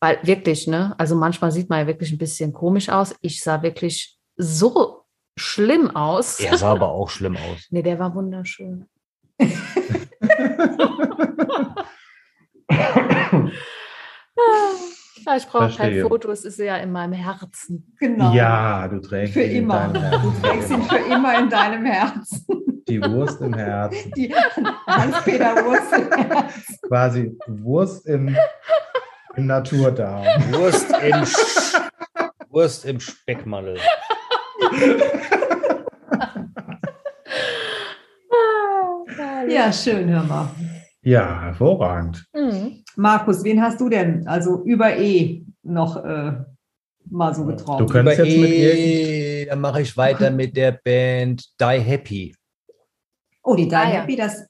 weil wirklich, ne? Also manchmal sieht man ja wirklich ein bisschen komisch aus. Ich sah wirklich so schlimm aus. Er sah aber auch schlimm aus. Nee, der war wunderschön. Ja, ich brauche kein. Foto, es ist ja in meinem Herzen. Genau. ja, du trägst Für ihn immer. Du trägst ihn für immer in deinem Herzen. Die Wurst im Herzen. Die Hans-Peter Wurst. Quasi Wurst im, im Naturdarm. Wurst im, Sch Wurst im Speckmantel. Ja, schön, hör mal. Ja, hervorragend. Mhm. Markus, wen hast du denn also über E noch äh, mal so getraut? Du könntest Über jetzt mit E, dann mache ich weiter mit der Band Die Happy. Oh, die Die Ah, ja. Happy, das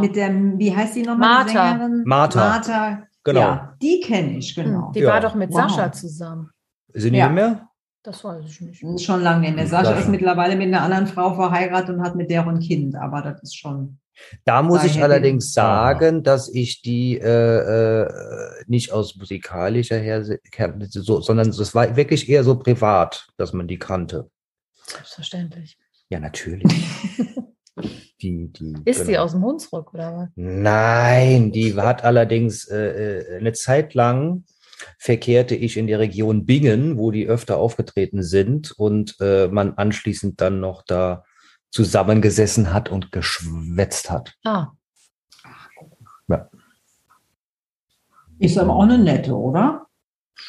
mit dem, wie heißt die nochmal? Martha. Sängerin? Martha. Martha. Genau. Ja, die kenne ich, genau. Hm, Die Ja. war doch mit Wow. Sascha zusammen. Sind die Ja. mehr? Das weiß ich nicht. Das ist Schon lange nicht mehr. Sascha Sascha. ist mittlerweile mit einer anderen Frau verheiratet und hat mit der ein Kind, aber das ist schon. Da muss ich Happy. allerdings sagen, dass ich die äh, äh, nicht aus musikalischer her, so, sondern es war wirklich eher so privat, dass man die kannte. Selbstverständlich. Ja, natürlich. die, die, Ist die genau. aus dem Hunsrück oder was? Nein, die hat allerdings äh, äh, eine Zeit lang verkehrte ich in der Region Bingen, wo die öfter aufgetreten sind und äh, man anschließend dann noch da zusammengesessen hat und geschwätzt hat. Ah, Ist aber auch eine nette, oder?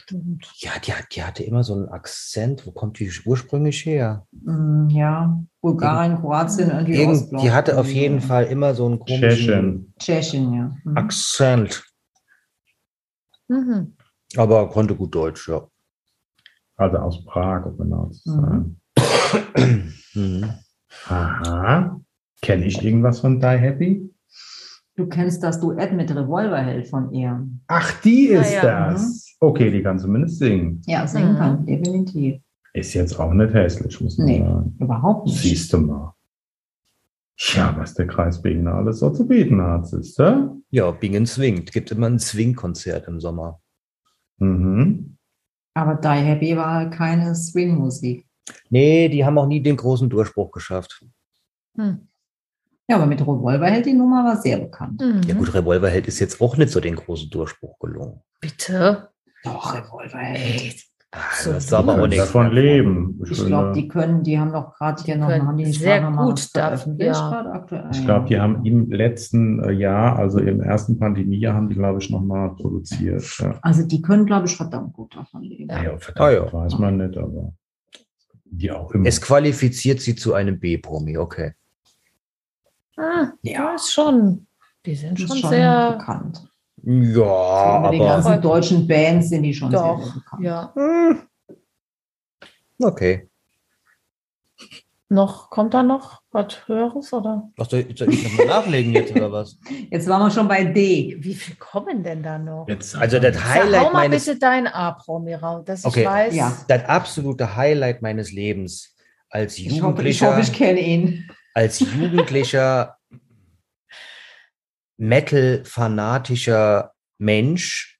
Stimmt. Ja, die, die hatte immer so einen Akzent. Wo kommt die ursprünglich her? Mm, ja, Bulgarien, Kroatien, irgendwie Irgend, Ostblock. die hatte auf jeden Fall immer so einen komischen Tschechien. Tschechien, ja. Mhm. Akzent. Mhm. Aber konnte gut Deutsch, ja. Also aus Prag, um genau zu sein. Mhm. Aha. Kenne ich irgendwas von Die Happy? Du kennst das Duett mit Revolverheld von ihr. Ach, die ist ja. das. Okay, die kann zumindest singen. Ja, singen Mhm. kann, definitiv. Ist jetzt auch nicht hässlich, muss man Nee. sagen. Überhaupt nicht. Siehst du mal. Ja, was der Kreis Bingen alles so zu bieten hat, siehst du? Ja, Bingen swingt. Gibt immer ein Swing-Konzert im Sommer. Mhm. Aber Die Happy war keine Swing-Musik. Nee, die haben auch nie den großen Durchbruch geschafft. Hm. Ja, aber mit Revolverheld die Nummer war sehr bekannt. Mhm. Ja gut, Revolverheld ist jetzt auch nicht so den großen Durchbruch gelungen. Bitte. Doch, Revolverheld. Ey, Ah, So das war aber auch nichts. davon leben. Ich glaube, die können, die haben doch gerade hier noch, haben die nicht sehr gut dafür, ja. gerade aktuell? Ich glaube, die haben im letzten äh, Jahr, also im ersten Pandemiejahr, haben die, glaube ich, nochmal produziert. Ja. Also die können, glaube ich, verdammt gut davon leben. Ja. Ja, verdammt, Ah, ja. weiß man nicht, aber die auch immer. Es qualifiziert sie zu einem B-Promi, okay. Ah, Ja. ist schon. Die sind schon, schon sehr. bekannt. Ja, Über die aber ganzen deutschen Bands sind die schon sehr, sehr Doch, bekannt. ja. hm, okay. Noch, kommt da noch was Höheres oder? Was soll, soll ich nochmal nachlegen jetzt oder was? Jetzt waren wir schon bei D. Wie viel kommen denn da noch? Jetzt, Also das Sag, Highlight hau mal meines, bitte dein A-Promi raus, dass Okay. ich weiß. Ja. das absolute Highlight meines Lebens als Ich hoffe, ich, Jugendlicher, hoffe, ich kenne ihn. Als Jugendlicher Metal-fanatischer Mensch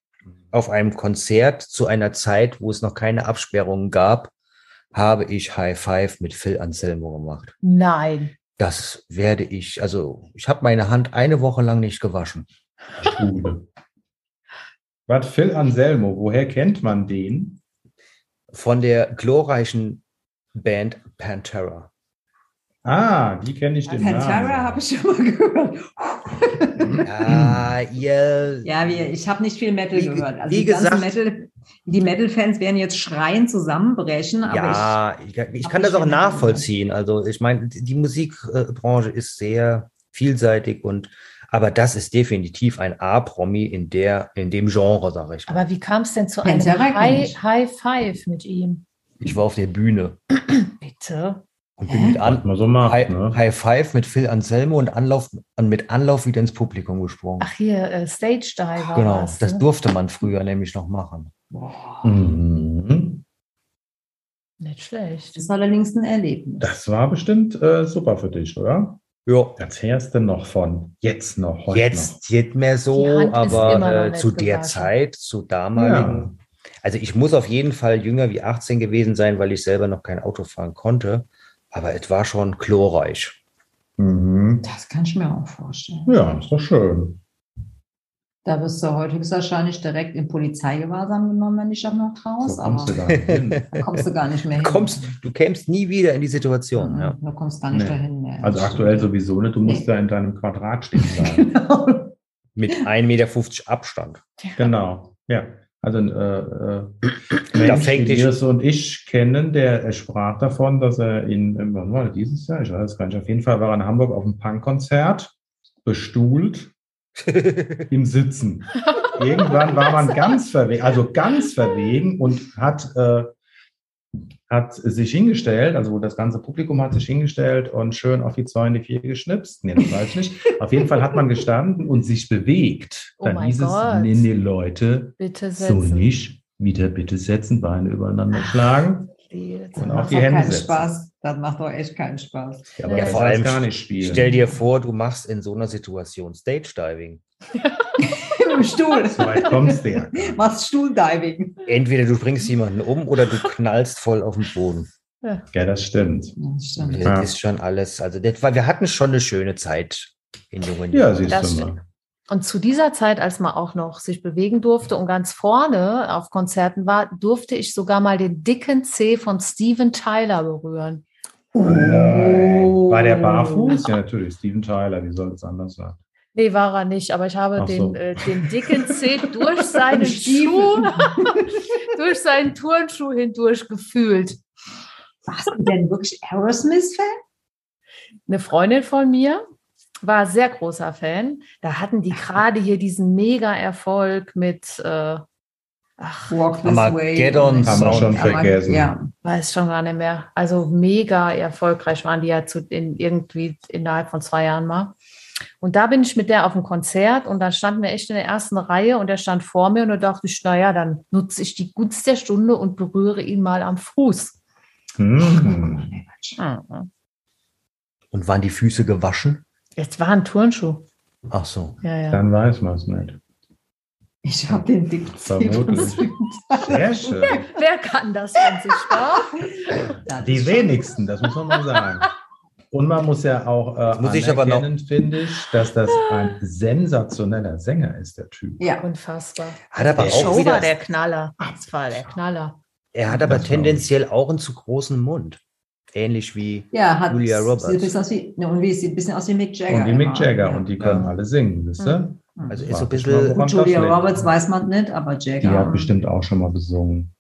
auf einem Konzert zu einer Zeit, wo es noch keine Absperrungen gab, habe ich High Five mit Phil Anselmo gemacht. Nein. Das werde ich, also ich habe meine Hand eine Woche lang nicht gewaschen. Was, Phil Anselmo, woher kennt man den? Von der glorreichen Band Pantera. Ah, die kenne ich den Pantera habe ich schon mal gehört. Ja, ihr, Ja, wir, ich habe nicht viel Metal Wie- gehört. Also wie die gesagt- Metal, Die Metal-Fans werden jetzt schreien zusammenbrechen, aber ja, ich, ich, hab kann das auch nachvollziehen. Also ich meine, die Musikbranche ist sehr vielseitig und aber das ist definitiv ein A-Promi in der in dem Genre, sage ich. mal. Aber wie kam es denn zu einem High. High Five mit ihm? Ich war auf der Bühne Bitte. Und Hä? bin mit Was an, so macht, High, ne? High Five mit Phil Anselmo und Anlauf und mit Anlauf wieder ins Publikum gesprungen. Ach hier, äh, Stage Diver. genau, warst das du? durfte man früher nämlich noch machen. Mhm. Nicht schlecht. das ist allerdings ein Erlebnis. Das war bestimmt äh, super für dich, oder? Ja. Erzählst du noch von jetzt noch, heute Jetzt nicht mehr Die so, aber noch äh, zu der. Zeit, zu damaligen. Also ich muss auf jeden Fall jünger wie 18 gewesen sein, weil ich selber noch kein Auto fahren konnte. Aber es war schon chlorreich. Mhm. Das kann ich mir auch vorstellen. Ja, ist doch schön. Da wirst du heute wahrscheinlich direkt in Polizeigewahrsam genommen, wenn du dich auch noch traust, So kommst du aber hin. da kommst du gar nicht mehr hin. Kommst, du kämst nie wieder in die Situation. Mhm, Ja. Du kommst gar nicht Nee. dahin mehr. Also aktuell sowieso nicht, du musst Nee. ja in deinem Quadrat stehen bleiben. Genau. Mit 1,50 Meter Abstand. genau, ja. Also ein äh, äh, Mensch, und ich kennen, der er sprach davon, dass er in, wann war dieses Jahr, ich weiß es gar nicht, auf jeden Fall war er in Hamburg auf einem Punkkonzert, bestuhlt, im Sitzen. Irgendwann war man ganz verwegen, also ganz verwegen und hat, äh, hat sich hingestellt, also das ganze Publikum hat sich hingestellt und schön auf die 2 in die 4 geschnipst. Nee, das weiß ich nicht. Auf jeden Fall hat man gestanden und sich bewegt. Oh Dann mein hieß es, Gott. nee, nee, Leute, Bitte so nicht. Wieder bitte setzen, Beine übereinander schlagen. Und Das auf macht die doch Hände keinen setzen. Spaß. Das macht doch echt keinen Spaß. Ja, aber Ja, vor allem gar nicht spielen. Stell dir vor, du machst in so einer Situation Stage Diving. Im Stuhl. So weit kommst du ja. Machst Stuhldiving. Entweder du bringst jemanden um oder du knallst voll auf den Boden. Ja, das stimmt. Das stimmt. Das Ja. ist schon alles. Also, das war, wir hatten schon eine schöne Zeit in jungen Ja, siehst Das du stimmt. mal. Und zu dieser Zeit, als man auch noch sich bewegen durfte und ganz vorne auf Konzerten war, durfte ich sogar mal den dicken Zeh von Steven Tyler berühren. Oh. War der barfuß? Ja, natürlich. Steven Tyler, wie soll es anders sein? Nee, war er nicht, aber ich habe Ach den, so. äh, den dicken Zeh durch seinen Schuh, durch seinen Turnschuh hindurch gefühlt. Warst du denn wirklich Aerosmith-Fan? Eine Freundin von mir war sehr großer Fan. Da hatten die gerade hier diesen Mega-Erfolg mit, äh, ach, Walk this Armageddon way. Haben wir schon vergessen. Ja. weiß schon gar nicht mehr. Also mega erfolgreich waren die ja zu, in, irgendwie innerhalb von zwei Jahren mal. Und da bin ich mit der auf dem Konzert und dann standen wir echt in der ersten Reihe und er stand vor mir und da dachte ich, naja, dann nutze ich die Gunst der Stunde und berühre ihn mal am Fuß. Hm. Mhm. Und waren die Füße gewaschen? Jetzt war ein Turnschuh. Ach so. Ja, ja. Dann weiß man es nicht. Ich habe den. Steven Sehr schön. Wer kann das von sich. Die wenigsten, das muss man mal sagen. Und man muss ja auch äh, muss ich aber noch- anerkennen, finde ich, dass das ein sensationeller Sänger ist, der Typ. Ja. Unfassbar. Hat aber Der auch Show wieder, war der Knaller. Das war der Knaller. er hat aber Das tendenziell auch einen zu großen Mund. Ähnlich wie, Ja, hat Julia Roberts. Sieht ein bisschen aus wie, ne, und wie sieht ein bisschen aus wie Mick Jagger. Und wie Mick. Jagger. Ja. Und die können Ja. alle singen, wisst ihr? Mhm. also ist so ein mal, bisschen, Gut, Julia. Roberts weiß man nicht, aber Jagger. Die hat bestimmt auch schon mal gesungen.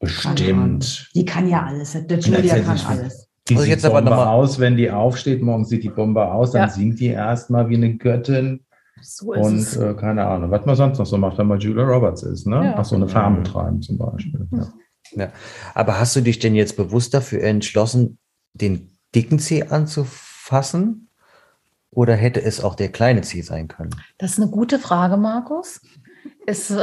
Bestimmt. Die kann ja alles. Der Julia kann alles. Die Muss ich sieht jetzt aber Bombe noch mal- aus, wenn die aufsteht, morgen sieht die Bombe aus, dann Ja. singt die erstmal wie eine Göttin So ist und es. äh, keine Ahnung, was man sonst noch so macht, wenn man Julia Roberts ist, ne? Ja. Ach so, eine Farm betreiben zum Beispiel. Ja. aber hast du dich denn jetzt bewusst dafür entschlossen, den dicken Zeh anzufassen? Oder hätte es auch der kleine Zeh sein können? Das ist eine gute Frage, Markus. Es,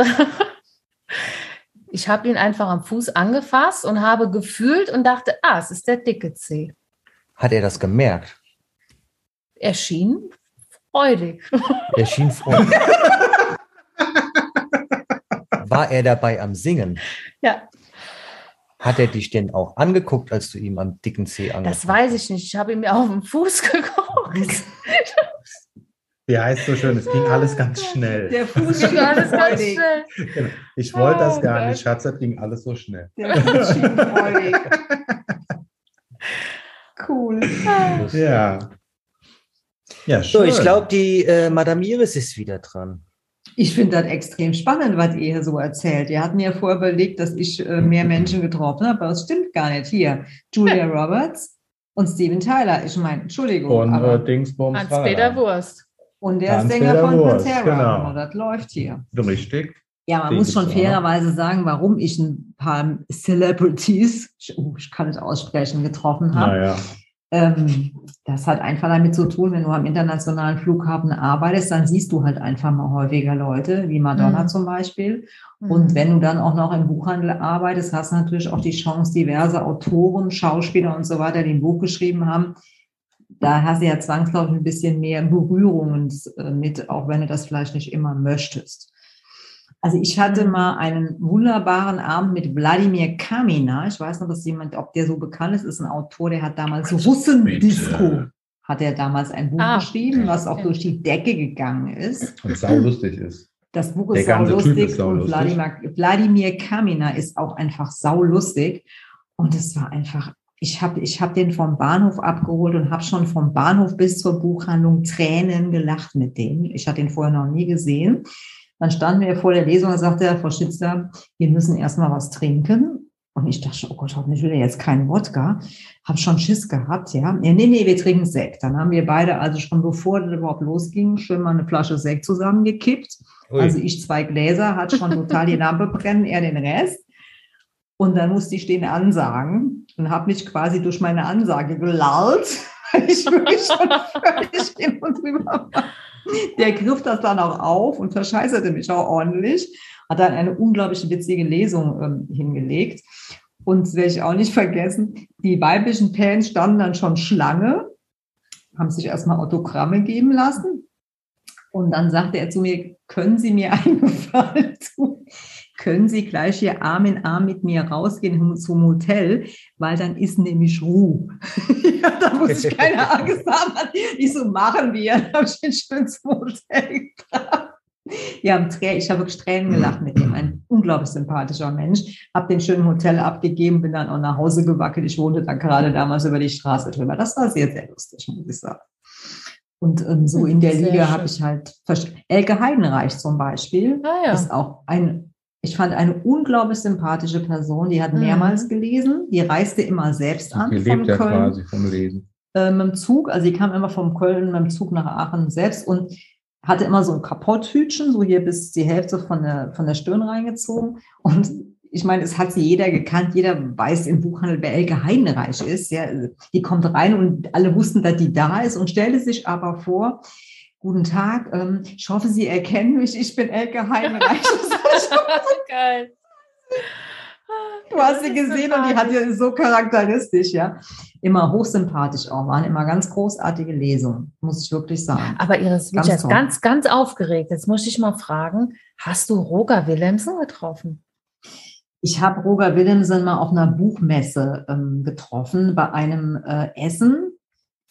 ich habe ihn einfach am Fuß angefasst und habe gefühlt und dachte, ah, es ist der dicke Zeh. Hat er das gemerkt? Er schien freudig. Er schien froh. War er dabei am Singen? Ja, Hat er dich denn auch angeguckt, als du ihm am dicken Zeh das angefasst weiß ich nicht. Ich habe ihm ja auf den Fuß geguckt. Wie heißt so schön, es ging alles ganz schnell. Der Fuß war alles ganz schnell. Genau. Ich wollte das Oh gar nicht, Schatz, das ging alles so schnell. Der Fuß freudig. Cool. Ja. Ja, schön. So, ich glaube, die äh, Madame Iris ist wieder dran. Ich finde das extrem spannend, was ihr hier so erzählt. Ihr hatten ja vorher überlegt, dass ich äh, mehr Menschen getroffen habe, aber das stimmt gar nicht. Hier, Julia Roberts und Steven Tyler. Ich meine, Entschuldigung. Und äh, aber, Dingsbums. Hans-Peter. Wurst. Und der ist Hans-Peter Sänger von Pantera. genau. Das läuft hier. Richtig. Ja, man Den muss schon fairerweise sagen, warum ich ein paar Celebrities, ich, oh, ich kann es aussprechen, getroffen habe. Naja. Ähm, das hat einfach damit zu tun, wenn du am internationalen Flughafen arbeitest, dann siehst du halt einfach mal häufiger Leute, wie Madonna Mhm. zum Beispiel. Und wenn du dann auch noch im Buchhandel arbeitest, hast du natürlich auch die Chance, diverse Autoren, Schauspieler und so weiter, die ein Buch geschrieben haben. Da hast du ja zwangsläufig ein bisschen mehr Berührungen äh, mit, auch wenn du das vielleicht nicht immer möchtest. Also ich hatte mal einen wunderbaren Abend mit Wladimir Kamina. Ich weiß noch, dass jemand, ob der so bekannt ist, ist ein Autor, der hat damals Russendisco, hat er damals ein Buch Ah, geschrieben, was auch durch die Decke gegangen ist. Und saulustig ist. Das Buch ist saulustig ist und. Wladimir, Wladimir Kamina ist auch einfach saulustig. Und es war einfach, ich habe ich hab den vom Bahnhof abgeholt und habe schon vom Bahnhof bis zur Buchhandlung Tränen gelacht mit dem. Ich hatte ihn vorher noch nie gesehen. Dann standen wir vor der Lesung und sagte Frau Schitzler, wir müssen erstmal was trinken. Und ich dachte, oh Gott, hoffentlich will er jetzt keinen Wodka. Hab schon Schiss gehabt, ja. Nee, nee, nee, wir trinken Sekt. Dann haben wir beide, also schon bevor das überhaupt losging, schön mal eine Flasche Sekt zusammengekippt. Ui. Also ich zwei Gläser, hat schon total die Lampe brennen, er den Rest. Und dann musste ich den ansagen und habe mich quasi durch meine Ansage gelallt, weil ich wirklich schon völlig hin und drüber war. Der griff das dann auch auf und verscheißerte mich auch ordentlich, hat dann eine unglaublich witzige Lesung ähm, hingelegt. Und werde ich auch nicht vergessen, die weiblichen Fans standen dann schon Schlange, haben sich erstmal Autogramme geben lassen. Und dann sagte er zu mir, können Sie mir einen Gefallen tun? Können Sie gleich hier Arm in Arm mit mir rausgehen zum Hotel, weil dann ist nämlich Ruhe. ja, da muss ich keine Angst haben. Ich so, machen wir. Dann habe ich ihn schön zum Hotel gebracht. Trä ich habe wirklich Tränen gelacht mit ihm. Ein unglaublich sympathischer Mensch. Hab den schönen Hotel abgegeben, bin dann auch nach Hause gewackelt. Ich wohnte dann gerade damals über die Straße drüber. Das war sehr, sehr lustig, muss ich sagen. Und ähm, so in der Sehr Liga habe ich halt Elke Heidenreich zum Beispiel Ah, ja. ist auch ein, ich fand eine unglaublich sympathische Person. Die hat Mhm. mehrmals gelesen. Die reiste immer selbst an Die von lebt ja Köln quasi vom Lesen. äh, mit dem Zug. Also sie kam immer vom Köln mit dem Zug nach Aachen selbst und hatte immer so ein Kapotthütchen, so hier bis die Hälfte von der, von der Stirn reingezogen. Und ich meine, es hat sie jeder gekannt. Jeder weiß im Buchhandel, wer Elke Heidenreich ist. Ja, die kommt rein und alle wussten, dass die da ist und stellte sich aber vor, Guten Tag, ähm, ich hoffe, Sie erkennen mich. Ich bin Elke Heidenreich. Geil. Du hast sie gesehen und die hat ja so charakteristisch, ja. Immer hochsympathisch auch, waren immer ganz großartige Lesungen, muss ich wirklich sagen. Aber Ganz Witcher ist ganz, ganz aufgeregt. Jetzt muss ich mal fragen, hast du Roger Willemsen getroffen? Ich habe Roger Willemsen mal auf einer Buchmesse ähm, getroffen, bei einem äh, Essen.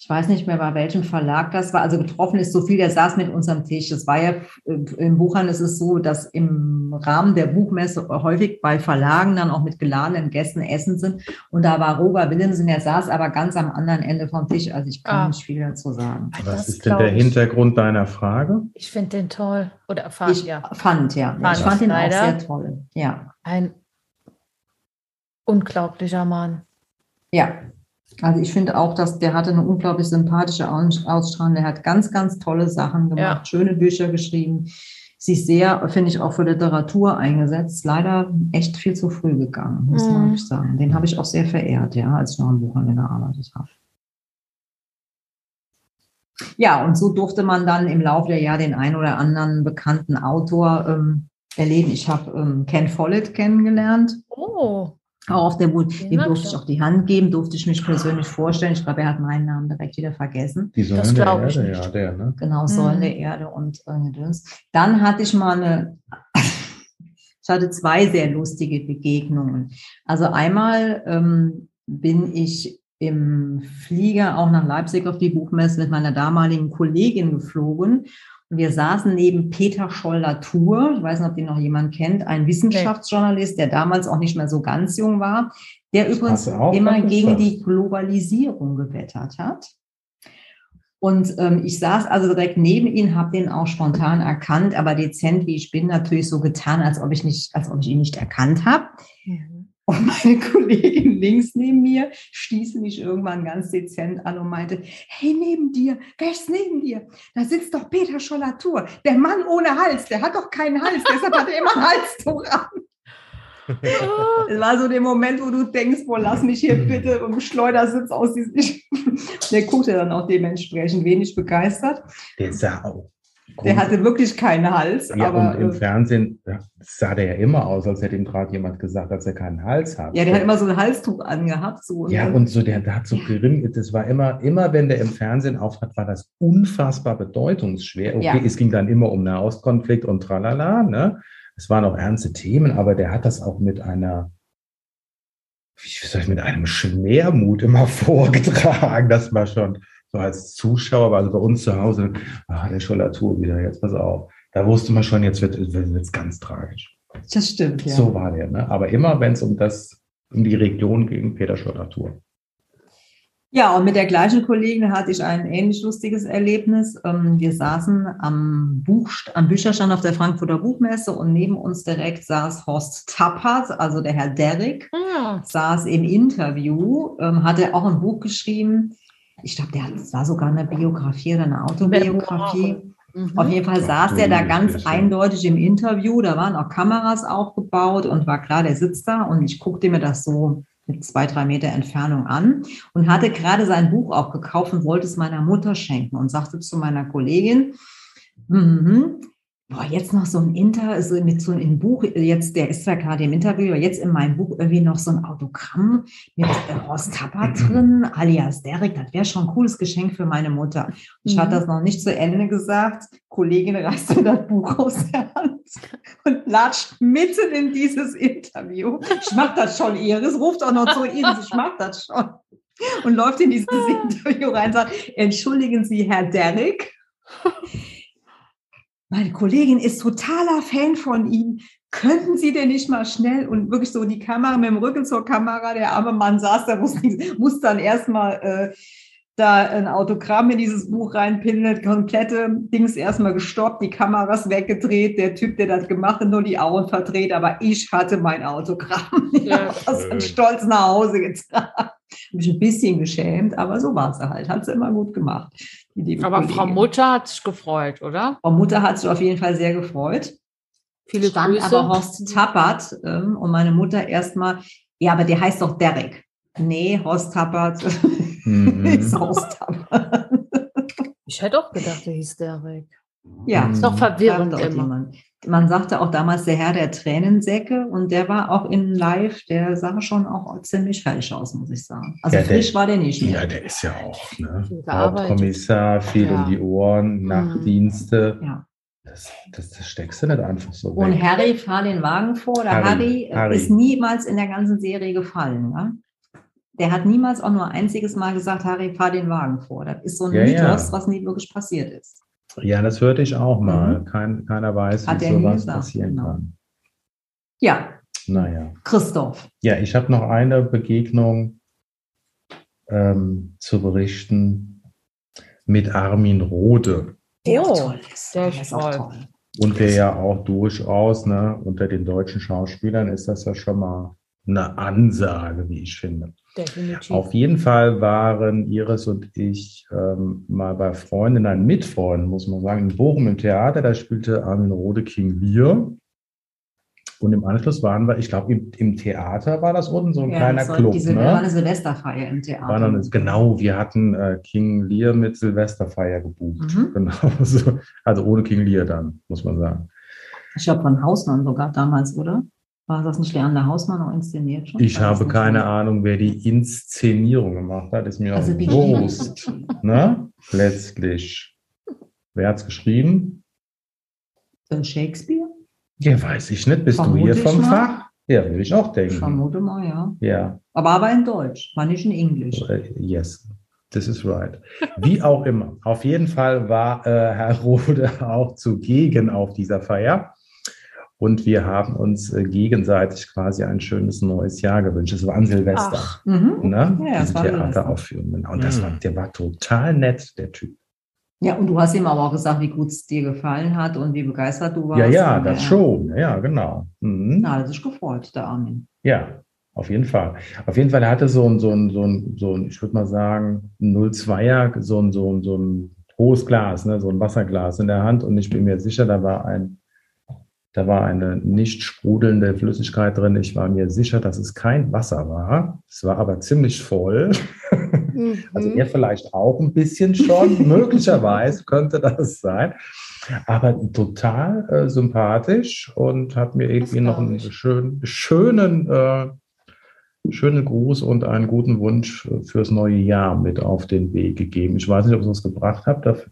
Ich weiß nicht mehr, bei welchem Verlag das war. Also getroffen ist so viel, der saß mit uns am Tisch. Das war ja äh, im Buchhandel ist es so, dass im Rahmen der Buchmesse häufig bei Verlagen dann auch mit geladenen Gästen essen sind. Und da war Roger Willemsen, der saß aber ganz am anderen Ende vom Tisch. Also ich kann Ah. nicht viel dazu sagen. Was Das ist denn der ich. Hintergrund deiner Frage? Ich finde den toll. Oder fand, Ich ja. fand, ja. Fand ich fand ihn auch leider. sehr toll. Ja. Ein unglaublicher Mann. Ja, also ich finde auch, dass der hatte eine unglaublich sympathische Aus- Ausstrahlung. Der hat ganz, ganz tolle Sachen gemacht, Ja. schöne Bücher geschrieben, sich sehr, finde ich, auch für Literatur eingesetzt. Leider echt viel zu früh gegangen, muss man Mhm. wirklich sagen. Den habe ich auch sehr verehrt, ja, als ich noch im Buchhandel gearbeitet habe. Ja, und so durfte man dann im Laufe der Jahre den ein oder anderen bekannten Autor ähm, erleben. Ich habe ähm, Ken Follett kennengelernt. Oh, Auch auf der Den dem durfte ich auch. die Hand geben, durfte ich mich persönlich vorstellen. Ich glaube, er hat meinen Namen direkt wieder vergessen. Die Säulen Das der Erde, ja, der, ne? Genau, Säulen Mhm. der Erde und äh, Gedöns. Dann hatte ich mal eine, ich hatte zwei sehr lustige Begegnungen. Also einmal ähm, bin ich im Flieger auch nach Leipzig auf die Buchmesse mit meiner damaligen Kollegin geflogen. Und wir saßen neben Peter Scholl-Latour, ich weiß nicht, ob den noch jemand kennt, ein Wissenschaftsjournalist, der damals auch nicht mehr so ganz jung war, der übrigens immer gegen die Globalisierung gewettert hat. Und ähm, ich saß also direkt neben ihn, habe den auch spontan erkannt, aber dezent wie ich bin, natürlich so getan, als ob ich nicht, als ob ich ihn nicht erkannt habe. Mhm. Und meine Kollegin links neben mir stieß mich irgendwann ganz dezent an und meinte, hey, neben dir, rechts neben dir, da sitzt doch Peter Schollatur, der Mann ohne Hals, der hat doch keinen Hals, deshalb hat er immer ein Halstuch an. Das war so der Moment, wo du denkst, boah, lass mich hier bitte im Schleudersitz aus diesem... Der guckte dann auch dementsprechend wenig begeistert. Der sah auch. Der hatte wirklich keinen Hals, ja, aber... und im äh, Fernsehen sah der ja immer aus, als hätte ihm gerade jemand gesagt, dass er keinen Hals hat. Ja, der hat immer so ein Halstuch angehabt. So, Ja, und so, der, der hat so gering, das war immer, immer wenn der im Fernsehen auftrat, war das unfassbar bedeutungsschwer. Okay, Ja. es ging dann immer um Nahostkonflikt und tralala, ne? Es waren auch ernste Themen, aber der hat das auch mit einer, wie soll ich, mit einem Schwermut immer vorgetragen. Das war schon so als Zuschauer, also bei uns zu Hause, ah, der Schollatur wieder, jetzt pass auf. Da wusste man schon, jetzt wird es ganz tragisch. Das stimmt, ja. So war der, ne? Aber immer, wenn es um das, um die Region ging, Peter Schollatur. Ja, und mit der gleichen Kollegin hatte ich ein ähnlich lustiges Erlebnis. Ähm, Wir saßen am, Buch, am Bücherstand auf der Frankfurter Buchmesse und neben uns direkt saß Horst Tappert, also der Herr Derrick, Hm. saß im Interview, ähm, hatte auch ein Buch geschrieben. Ich glaube, der hat, war sogar eine Biografie oder eine Autobiografie. Mhm. Auf jeden Fall saß der da ganz eindeutig im Interview. Da waren auch Kameras aufgebaut und war klar, der sitzt da und ich guckte mir das so mit zwei, drei Meter Entfernung an und hatte gerade sein Buch auch gekauft und wollte es meiner Mutter schenken und sagte zu meiner Kollegin, mhm, boah, jetzt noch so ein Inter, so mit so einem Buch, jetzt, der ist zwar gerade im Interview, aber jetzt in meinem Buch irgendwie noch so ein Autogramm mit äh, Horst Tappert drin, alias Derek, das wäre schon ein cooles Geschenk für meine Mutter. Ich Mhm. hatte das noch nicht zu Ende gesagt. Kollegin reißt mir das Buch aus der Hand und latscht mitten in dieses Interview. Ich mach das schon, Iris. Ruft auch noch zu Iris, ich mach das schon. Und läuft in dieses Interview rein und sagt, entschuldigen Sie, Herr Derrick. Meine Kollegin ist totaler Fan von ihm. Könnten Sie denn nicht mal schnell und wirklich so die Kamera mit dem Rücken zur Kamera, der arme Mann saß da, muss, muss dann erstmal äh, da ein Autogramm in dieses Buch reinpinselt, komplette Dings erstmal gestoppt, die Kameras weggedreht, der Typ, der das gemacht hat, nur die Augen verdreht, aber ich hatte mein Autogramm. Ich Ja, habe das stolz nach Hause getragen. Mich ein bisschen geschämt, aber so war sie halt. Hat sie immer gut gemacht. Aber Frau Kollegin. Mutter hat sich gefreut, oder? Frau Mutter hat sich auf jeden Fall sehr gefreut. Viele stand Grüße. aber Horst Tappert ähm, und meine Mutter erstmal, ja, aber der heißt doch Derek. Nee, Horst Tappert Mhm. ist Horst Tappert. Ich hätte auch gedacht, der hieß Derek. Ja, Mhm. Ist doch verwirrend immer. jemand. Man sagte auch damals der Herr der Tränensäcke und der war auch in Live, der sah schon auch ziemlich falsch aus, muss ich sagen. Also Ja, der- frisch war der nicht mehr. Ja, der ist ja auch, ne? Hauptkommissar, viel Ja. um die Ohren, Mhm. Nachtdienste. Ja. Das, das, das steckst du nicht einfach so Und weg. Harry fahr den Wagen vor. Der Harry, Harry, Harry. ist niemals in der ganzen Serie gefallen. Ne? Der hat niemals auch nur ein einziges Mal gesagt, Harry, fahr den Wagen vor. Das ist so ein Ja, ja. Mythos, was nie wirklich passiert ist. Ja, das hörte ich auch mal. Mhm. Kein, keiner weiß, Hat wie sowas gesagt, passieren genau. kann. Ja, Naja. Christoph. Ja, ich habe noch eine Begegnung ähm, zu berichten mit Armin Rode. Der Oh, toll ist. der Der ist auch toll. Und der ja auch durchaus, ne, unter den deutschen Schauspielern ist das ja schon mal eine Ansage, wie ich finde. Definitiv. Auf jeden Fall waren Iris und ich ähm, mal bei Freunden, nein, mit Freunden, muss man sagen, in Bochum im Theater, da spielte Armin Rode King Lear. Und im Anschluss waren wir, ich glaube, im, im Theater war das unten so ein Ja, kleiner war, Club. diese, war ne? eine Silvesterfeier im Theater. War dann, genau, wir hatten äh, King Lear mit Silvesterfeier gebucht. Mhm. Genau, so, also ohne King Lear dann, muss man sagen. Ich glaube, von Hausmann sogar damals, oder? War das nicht Leander Hausmann noch inszeniert schon? Ich habe keine schon? Ahnung, wer die Inszenierung gemacht hat, ist mir Also auch bewusst. Ne? Letztlich. Wer hat's geschrieben? Äh, Shakespeare? Ja, weiß ich nicht. Bist Vermute du hier vom mal. Fach? Ja, will ich auch denken. vermute mal, ja. Ja, Aber aber in Deutsch, war nicht in Englisch. äh, yes. This is right. Wie auch immer. Auf jeden Fall war äh, Herr Rode auch zugegen auf dieser Feier. Und wir haben uns äh, gegenseitig quasi ein schönes neues Jahr gewünscht. Es war an Silvester. Ach, Mhm. Ne? Ja, das Diese. Theateraufführung. Genau. Und das Mhm. war, der war total nett, der Typ. Ja, und du hast ihm aber auch gesagt, wie gut es dir gefallen hat und wie begeistert du warst. Ja, ja, das äh, schon. Ja, ja, genau. Mhm. Na, hat sich gefreut, der Armin. Ja, auf jeden Fall. Auf jeden Fall, er hatte so ein, so ein, so ein, so ein ich würde mal sagen, ein 02er, so ein, so ein, so ein hohes Glas, ne, so ein Wasserglas in der Hand. Und ich bin mir sicher, da war ein, da war eine nicht sprudelnde Flüssigkeit drin. Ich war mir sicher, dass es kein Wasser war. Es war aber ziemlich voll. Also Mhm. er vielleicht auch ein bisschen schon, möglicherweise könnte das sein. Aber total äh, sympathisch und hat mir irgendwie noch einen ich. schönen, schönen, äh, schönen Gruß und einen guten Wunsch fürs neue Jahr mit auf den Weg gegeben. Ich weiß nicht, ob es was gebracht hat. Dafür,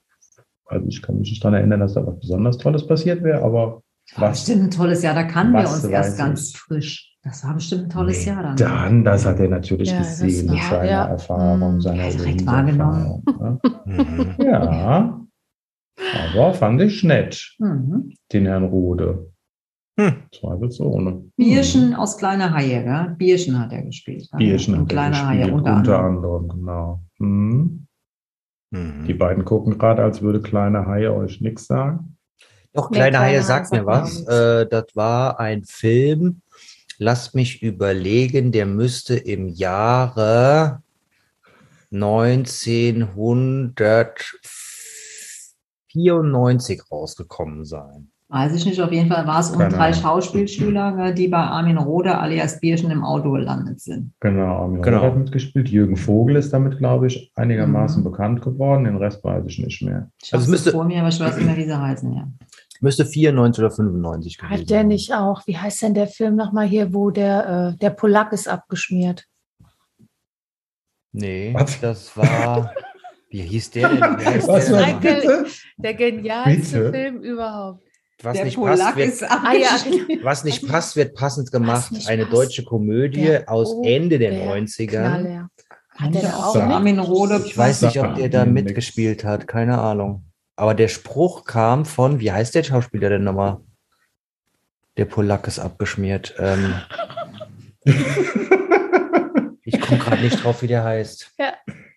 also ich kann mich nicht daran erinnern, dass da was besonders Tolles passiert wäre, aber War was bestimmt ein tolles Jahr, da kannten wir uns erst ganz ich. frisch. Das war bestimmt ein tolles Nee, Jahr dann. Dann, das hat er natürlich Ja, das gesehen mit seiner ja. Erfahrung, Mhm. seiner Ja, direkt Lebenserfahrung, ne? Mhm. Ja, aber fand ich nett, Mhm. den Herrn Rode. Hm. Zweifelsohne. Bierchen aus Kleiner Haie, gell? Bierchen hat er gespielt. Hm. Bierchen Und hat er Kleiner Haie gespielt, unter, unter anderem. anderem, genau. Mhm. Mhm. Die beiden gucken gerade, als würde kleine Haie euch nichts sagen. Doch, kleine Haie sagt mir was. Äh, das war ein Film, lass mich überlegen, der müsste im Jahre 1994 rausgekommen sein. Weiß ich nicht, auf jeden Fall war es um drei. Schauspielschüler, gell, die bei Armin Rode alias Bierchen im Auto gelandet sind. Genau, Armin Genau. Rode hat mitgespielt. Jürgen Vogel ist damit, glaube ich, einigermaßen Mhm. bekannt geworden. Den Rest weiß ich nicht mehr. Ich Also es müsste- vor mir, aber ich weiß nicht mehr, wie sie heißen, ja. Müsste 94 oder 95 gewesen Hat der nicht auch, wie heißt denn der Film nochmal hier, wo der, äh, der Polak ist abgeschmiert? Nee, Was? das war. Wie hieß der denn? Heißt Was der bitte? Der genialste Bitte? Film überhaupt. Was Der nicht, Polak passt, wird, Ah ja, was nicht passt, wird passend gemacht. Eine passt. deutsche Komödie Der aus Ende der 90ern. Knaller. Hat Könnte der auch? Armin Rode. Ich weiß nicht, ob der da mitgespielt hat, keine Ahnung. Aber der Spruch kam von, wie heißt der Schauspieler denn nochmal? Der Polak ist abgeschmiert. Ähm, ich komme gerade nicht drauf, wie der heißt. Ja.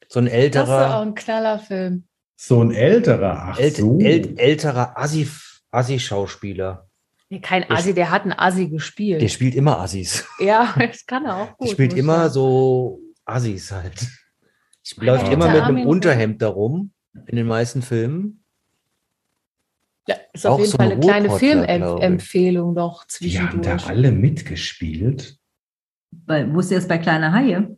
So ein Das ist auch älterer, ein Knallerfilm. So ein älterer. Ach äl so. äl älterer Assi- Assi-Schauspieler. Nee, kein Assi, der hat einen Assi gespielt. Der spielt immer Assis. ja, das kann er auch gut. Der spielt immer sagen. so Assis halt. Läuft immer mit einem Unterhemd darum in den meisten Filmen. Ja, ist auch auf jeden so Fall ein eine kleine. Filmempfehlung doch Die haben da zwischendurch. alle mitgespielt. Bei, wusst ihr das bei Kleiner Haie?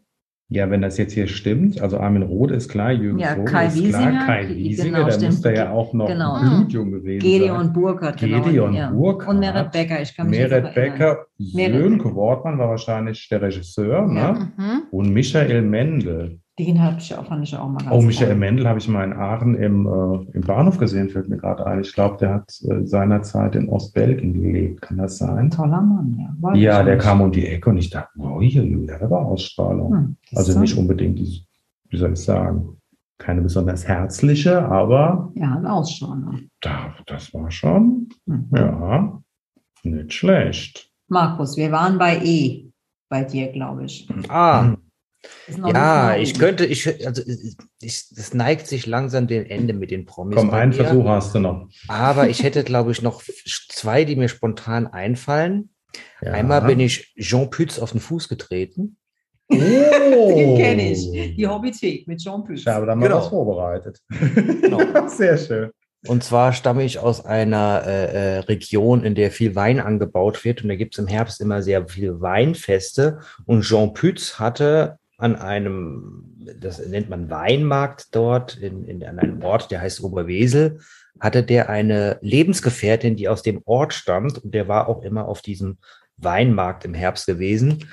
Ja, wenn das jetzt hier stimmt, also Armin Roth ist klar, Jürgen Ja, Vogel Kai ist Wiesinger, klar, Kai genau, Wiesinger, der stimmt. muss da ja auch noch Genau. blutjung gewesen Gedeon sein. Burkhardt, genau. Gedeon ja. Burkhardt. Und Meret Becker, ich kann mich Meret. Becker, Sönke Wortmann war wahrscheinlich der Regisseur, Ja. ne? Mhm. Und Michael Mendel. Den hab ich auch, fand ich auch mal ganz Oh, Michael toll. Mendel habe ich mal in Aachen im, äh, im Bahnhof gesehen, fällt mir gerade ein. Ich glaube, der hat äh, seinerzeit in Ostbelgien gelebt. Kann das Ein sein? toller Mann, ja. Weiß Ja, ich der nicht. kam um die Ecke und ich dachte, oh, hier, der war Ausstrahlung. Hm, Also nicht unbedingt, die- wie soll ich sagen, keine besonders herzliche, aber Ja, ein Ausstrahlung. da, das war schon, Hm. ja, nicht schlecht. Markus, wir waren bei E, bei dir, glaube ich. Ah, ja, ich könnte, ich, also ich, es neigt sich langsam dem Ende mit den Promis. Komm, einen mir. Versuch hast du noch. Aber ich hätte, glaube ich, noch zwei, die mir spontan einfallen. Ja. Einmal bin ich Jean Pütz auf den Fuß getreten. Oh. Den kenne ich. Die Hobbythek mit Jean Pütz. Ich habe da mal Genau. was vorbereitet. Genau. Sehr schön. Und zwar stamme ich aus einer äh, äh, Region, in der viel Wein angebaut wird. Und da gibt es im Herbst immer sehr viele Weinfeste. Und Jean Pütz hatte an einem, das nennt man Weinmarkt dort, in, in, an einem Ort, der heißt Oberwesel, hatte der eine Lebensgefährtin, die aus dem Ort stammt. Und der war auch immer auf diesem Weinmarkt im Herbst gewesen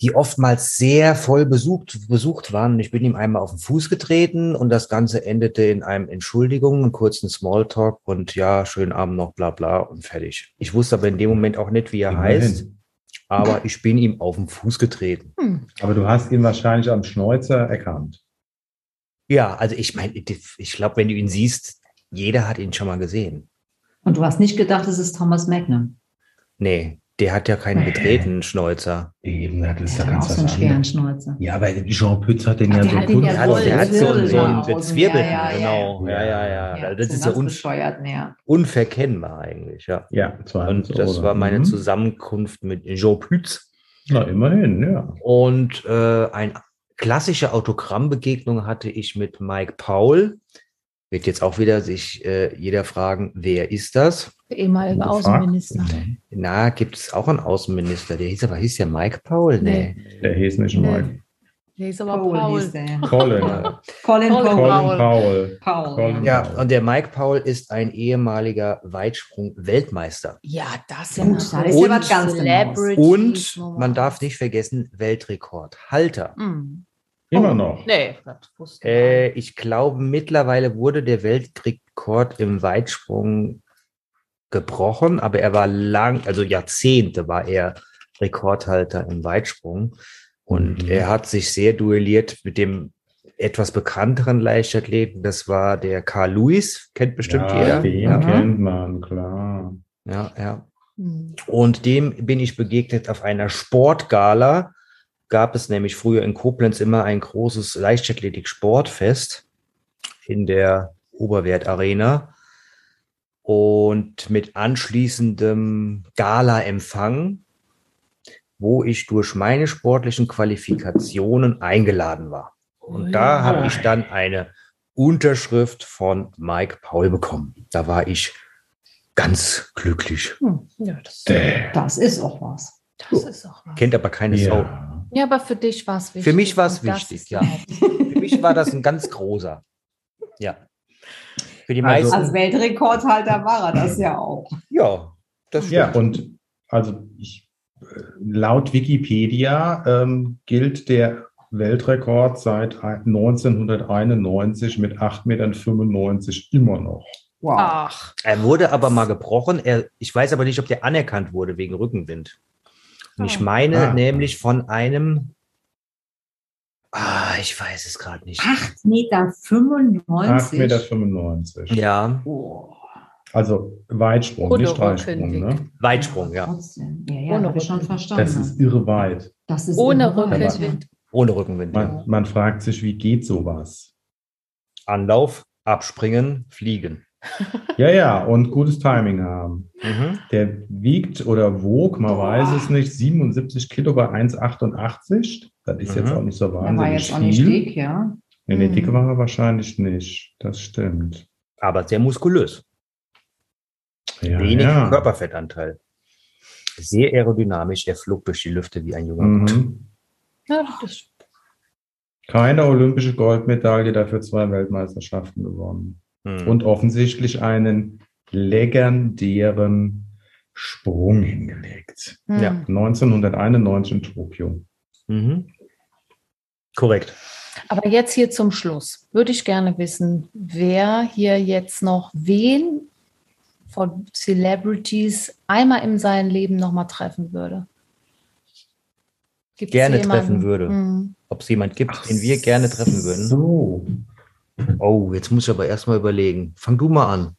die oftmals sehr voll besucht, besucht waren. Und ich bin ihm einmal auf den Fuß getreten und das Ganze endete in einem Entschuldigung, einen kurzen Smalltalk und ja, schönen Abend noch, bla bla und fertig. Ich wusste aber in dem Moment auch nicht, wie er Immerhin. heißt, aber ich bin ihm auf den Fuß getreten. Hm. Aber du hast ihn wahrscheinlich am Schnäuzer erkannt. Ja, also ich meine, ich glaube, wenn du ihn siehst, jeder hat ihn schon mal gesehen. Und du hast nicht gedacht, es ist Thomas Magnum. Nee, Der hat ja keinen betretenen Schnäuzer. Eben, das ist Der ja hat auch ganz so einen schweren anderes. Schnäuzer. Ja, aber Jean Pütz hat den Ach, ja so ja Der hat, der hat so, einen- so einen Zwirbel, ja, ja, genau. ja. Ja, ja, ja. Ja, das ist ja un ja. unverkennbar eigentlich, ja. Ja, Und das war meine Mhm. Zusammenkunft mit Jean Pütz. Na, immerhin, ja. Und äh, eine klassische Autogrammbegegnung hatte ich mit Mike Paul. Wird jetzt auch wieder sich äh, jeder fragen, wer ist das? Ehemaliger. Außenminister. Na, gibt es auch einen Außenminister, der hieß aber, hieß ja Mike Paul? Nee. Der hieß nicht Nee. Mike. Der ist aber Paul, Paul. hieß der. Colin. Colin Colin Paul. Paul. Colin Ja, und der Mike Paul ist ein ehemaliger Weitsprung-Weltmeister. Ja, das sind da ist ja Und was ganz Celebrities, Und man darf nicht vergessen, Weltrekordhalter. Hm. Immer Oh, noch. Nee, das wusste ich Äh, ich glaube, mittlerweile wurde der Weltrekord im Weitsprung gebrochen, aber er war lang, also Jahrzehnte war er Rekordhalter im Weitsprung. Und Mhm. er hat sich sehr duelliert mit dem etwas bekannteren Leichtathleten. Das war der Carl Lewis, kennt bestimmt ja, jeder. Den Ja, kennt man, klar. ja, ja. Hm. Und dem bin ich begegnet auf einer Sportgala. Gab es nämlich früher in Koblenz immer ein großes Leichtathletik-Sportfest in der Oberwert Arena. Und mit anschließendem Gala-Empfang, wo ich durch meine sportlichen Qualifikationen eingeladen war. Und da habe ich dann eine Unterschrift von Mike Paul bekommen. Da war ich ganz glücklich. Hm. Ja, das, Das ist auch was. das ist auch was. Kennt aber keine Sau. Ja. Ja, aber für dich war es wichtig. Für mich war es wichtig, ja. Für mich war das ein ganz großer. Ja. Für die Also- meisten. Als Weltrekordhalter war er das ja auch. ja, das stimmt. Ja, und also ich, laut Wikipedia ähm, gilt der Weltrekord seit 1991 mit 8,95 Metern immer noch. Wow. Ach, Er wurde aber mal gebrochen. Er, ich weiß aber nicht, ob der anerkannt wurde wegen Rückenwind. Und ich Ah. meine Ah. nämlich von einem. Ah, ich weiß es gerade nicht. 8,95 Meter. 8,95 Meter. Ja, Oh. Also Weitsprung, Oder nicht Dreisprung. Ne? Weitsprung, ja. Trotzdem. Ja, ja, Ohne schon Rückenwind. verstanden. Das ist irre weit. Das ist ohne Rückenwind. Ohne Rückenwind. Man, man fragt sich, wie geht sowas? Anlauf, abspringen, fliegen. Ja, ja, und gutes Timing haben. Mhm. Der wiegt oder wog, man Boah. weiß es nicht, 77 Kilo bei 1,88. Das ist jetzt Mhm. auch nicht so Ja. Der war wahnsinnig jetzt auch nicht viel. dick, ja. Nee, nee, Mhm. dick war er wahrscheinlich nicht. Das stimmt. Aber sehr muskulös. Ja, Wenig ja. Körperfettanteil. Sehr aerodynamisch. Er flog durch die Lüfte wie ein junger. Mhm. Ja, das Keine olympische Goldmedaille, dafür zwei Weltmeisterschaften gewonnen. Mhm. Und offensichtlich einen legendären Sprung hingelegt. hm. Ja. 1991 in Tokio. Mhm. Korrekt. Aber jetzt hier zum Schluss würde ich gerne wissen, wer hier jetzt noch wen von Celebrities einmal in seinem Leben nochmal treffen würde. Gibt's Gerne jemanden? treffen würde. Hm. Ob es jemand gibt, den wir gerne treffen würden. So. Oh, jetzt muss ich aber erstmal überlegen. Fang du mal an.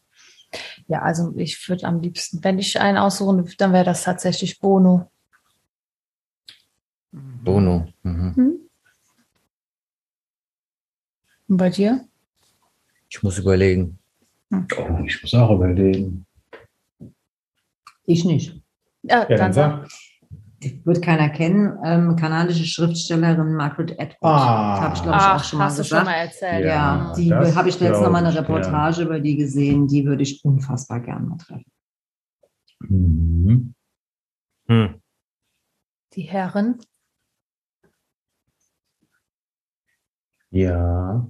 Ja, also ich würde am liebsten, wenn ich einen aussuchen, dann wäre das tatsächlich Bono. Bono. Mhm. Hm? Und bei dir? Ich muss überlegen. Oh, ich muss auch überlegen. Ich nicht. Ja, Ja, dann sag. Wird keiner kennen. Ähm, kanadische Schriftstellerin Margaret Atwood. Ah. habe ich, glaube ich, auch Ach, schon mal hast du gesagt. schon mal erzählt. Ja, Ja, die habe ich letztens noch mal eine ich, ja. Reportage über die gesehen. Die würde ich unfassbar gerne mal treffen. Mhm. Hm. Die Herren. Ja.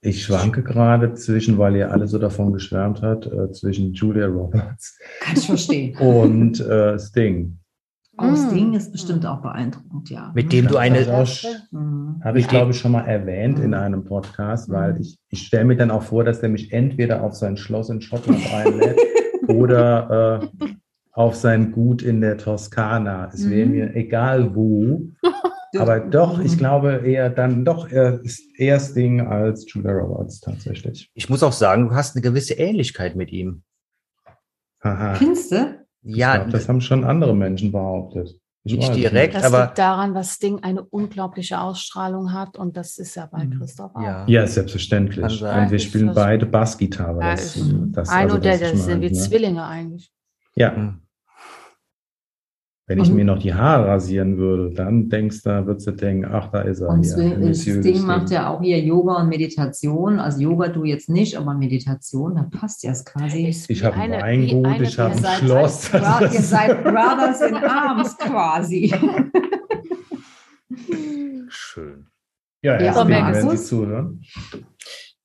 Ich schwanke gerade zwischen, weil ihr alle so davon geschwärmt habt, äh, zwischen Julia Roberts Kann ich verstehen. und äh, Sting. Aus Mm. Ding ist bestimmt auch beeindruckend, ja. Mit dem du eine. Mhm. Habe ich, glaube ich, schon mal erwähnt in Mhm. einem Podcast, weil Mhm. ich, ich stelle mir dann auch vor, dass der mich entweder auf sein Schloss in Schottland einlädt oder äh, auf sein Gut in der Toskana. Es wäre mir egal wo. Aber doch, ich glaube eher dann doch eher, ist eher Sting als Julia Roberts tatsächlich. Ich muss auch sagen, du hast eine gewisse Ähnlichkeit mit ihm. Haha. Findest du? Ich Ja, glaub, das haben schon andere Menschen behauptet. Ich Nicht direkt, Das aber- liegt daran, dass Ding eine unglaubliche Ausstrahlung hat und das ist ja bei Mhm. Christoph auch. Ja. Ja, selbstverständlich. Und wir spielen beide Bassgitarre. Ja, Das, das, Ein also und der, das das sind wie mein, ne? Zwillinge eigentlich. Ja, Hm. Wenn ich Und- mir noch die Haare rasieren würde, dann denkst du, würdest du denken, ach, da ist er. Und hier, Swing- das Ding Lustig. macht ja auch hier Yoga und Meditation. Also Yoga du jetzt nicht, aber Meditation, da passt ja es quasi. Ich habe ein Weingut, ich habe ein Ihr seid, Schloss. Bra- ihr seid Brothers in Arms quasi. Schön. Ja, Ja, erst aber wenn Sie zuhören.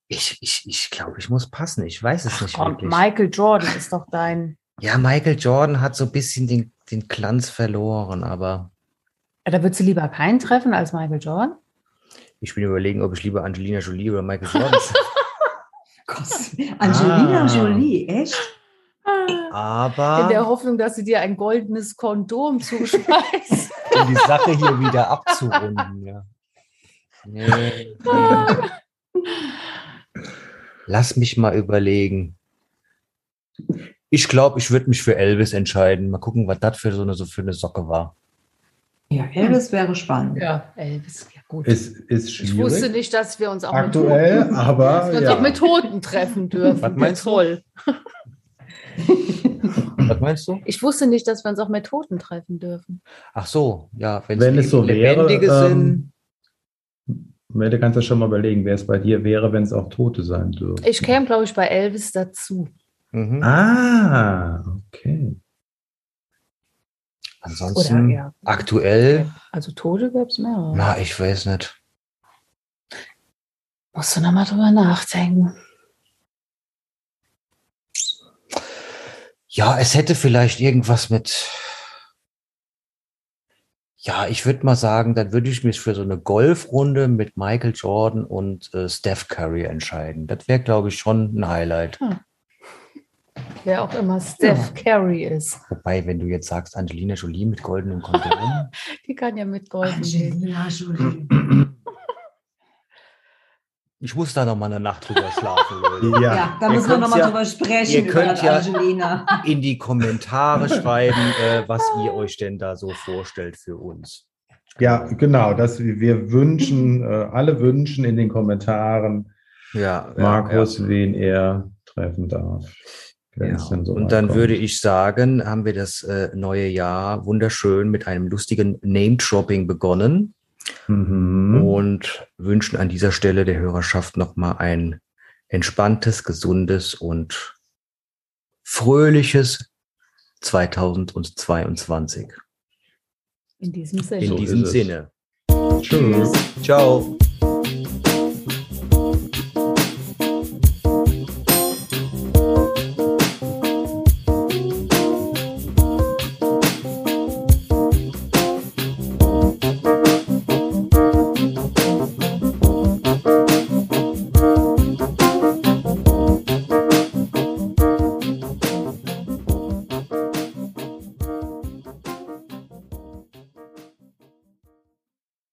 Ich, ich, ich glaube, ich muss passen. Ich weiß es nicht Komm, wirklich. Michael Jordan ist doch dein. Ja, Michael Jordan hat so ein bisschen den, den Glanz verloren, aber Da würdest du lieber keinen treffen als Michael Jordan? ich bin überlegen, ob ich lieber Angelina Jolie oder Michael Jordan. Angelina Ah. Jolie, echt? aber In der Hoffnung, dass sie dir ein goldenes Kondom zuschmeißt. um die Sache hier wieder abzurunden. Ja. Nee, nee. Lass mich mal überlegen. Ich glaube, ich würde mich für Elvis entscheiden. Mal gucken, was das für so eine, so für eine Socke war. Ja, Elvis wäre spannend. ja, Elvis, ja gut. Ist, ist ich wusste schwierig. nicht, dass wir uns auch Aktuell, mit, aber dass wir uns ja. auch mit Toten treffen dürfen. Was meinst du? Toll. Was meinst du? Ich wusste nicht, dass wir uns auch mit Toten treffen dürfen. Ach so, ja. wenn's Wenn es so wäre, Lebendige sind. ähm, Du kannst ja schon mal überlegen, wer es bei dir wäre, wenn es auch Tote sein dürfen. Ich käme, glaube ich, bei Elvis dazu. Mhm. Ah, okay. Oder Ansonsten ja. aktuell, Also Tote gäbe es mehrere. na, ich weiß nicht. Musst du nochmal drüber nachdenken. Ja, es hätte vielleicht irgendwas mit. Ja, ich würde mal sagen, dann würde ich mich für so eine Golfrunde mit Michael Jordan und äh, Steph Curry entscheiden. Das wäre, glaube ich, schon ein Highlight. Wer auch immer Steph Curry ist. Wobei, wenn du jetzt sagst, Angelina Jolie mit goldenem Kondom, Die kann ja mit Golden gehen. Angelina Jolie. ich muss da noch mal eine Nacht drüber schlafen, Leute. Ja, Ja, da Ihr müssen wir nochmal ja- drüber sprechen, ihr könnt ja- Angelina. In die Kommentare schreiben, äh, was ihr euch denn da so vorstellt für uns. ja genau. Das, wir wünschen, äh, alle wünschen in den Kommentaren Ja, Markus, wen er treffen darf. Ja, so und dann kommt. würde ich sagen, haben wir das äh, neue Jahr wunderschön mit einem lustigen Name-Dropping begonnen Mhm. und wünschen an dieser Stelle der Hörerschaft nochmal ein entspanntes, gesundes und fröhliches 2022. In diesem Sinne. In diesem. Sinne. Tschüss. Ciao.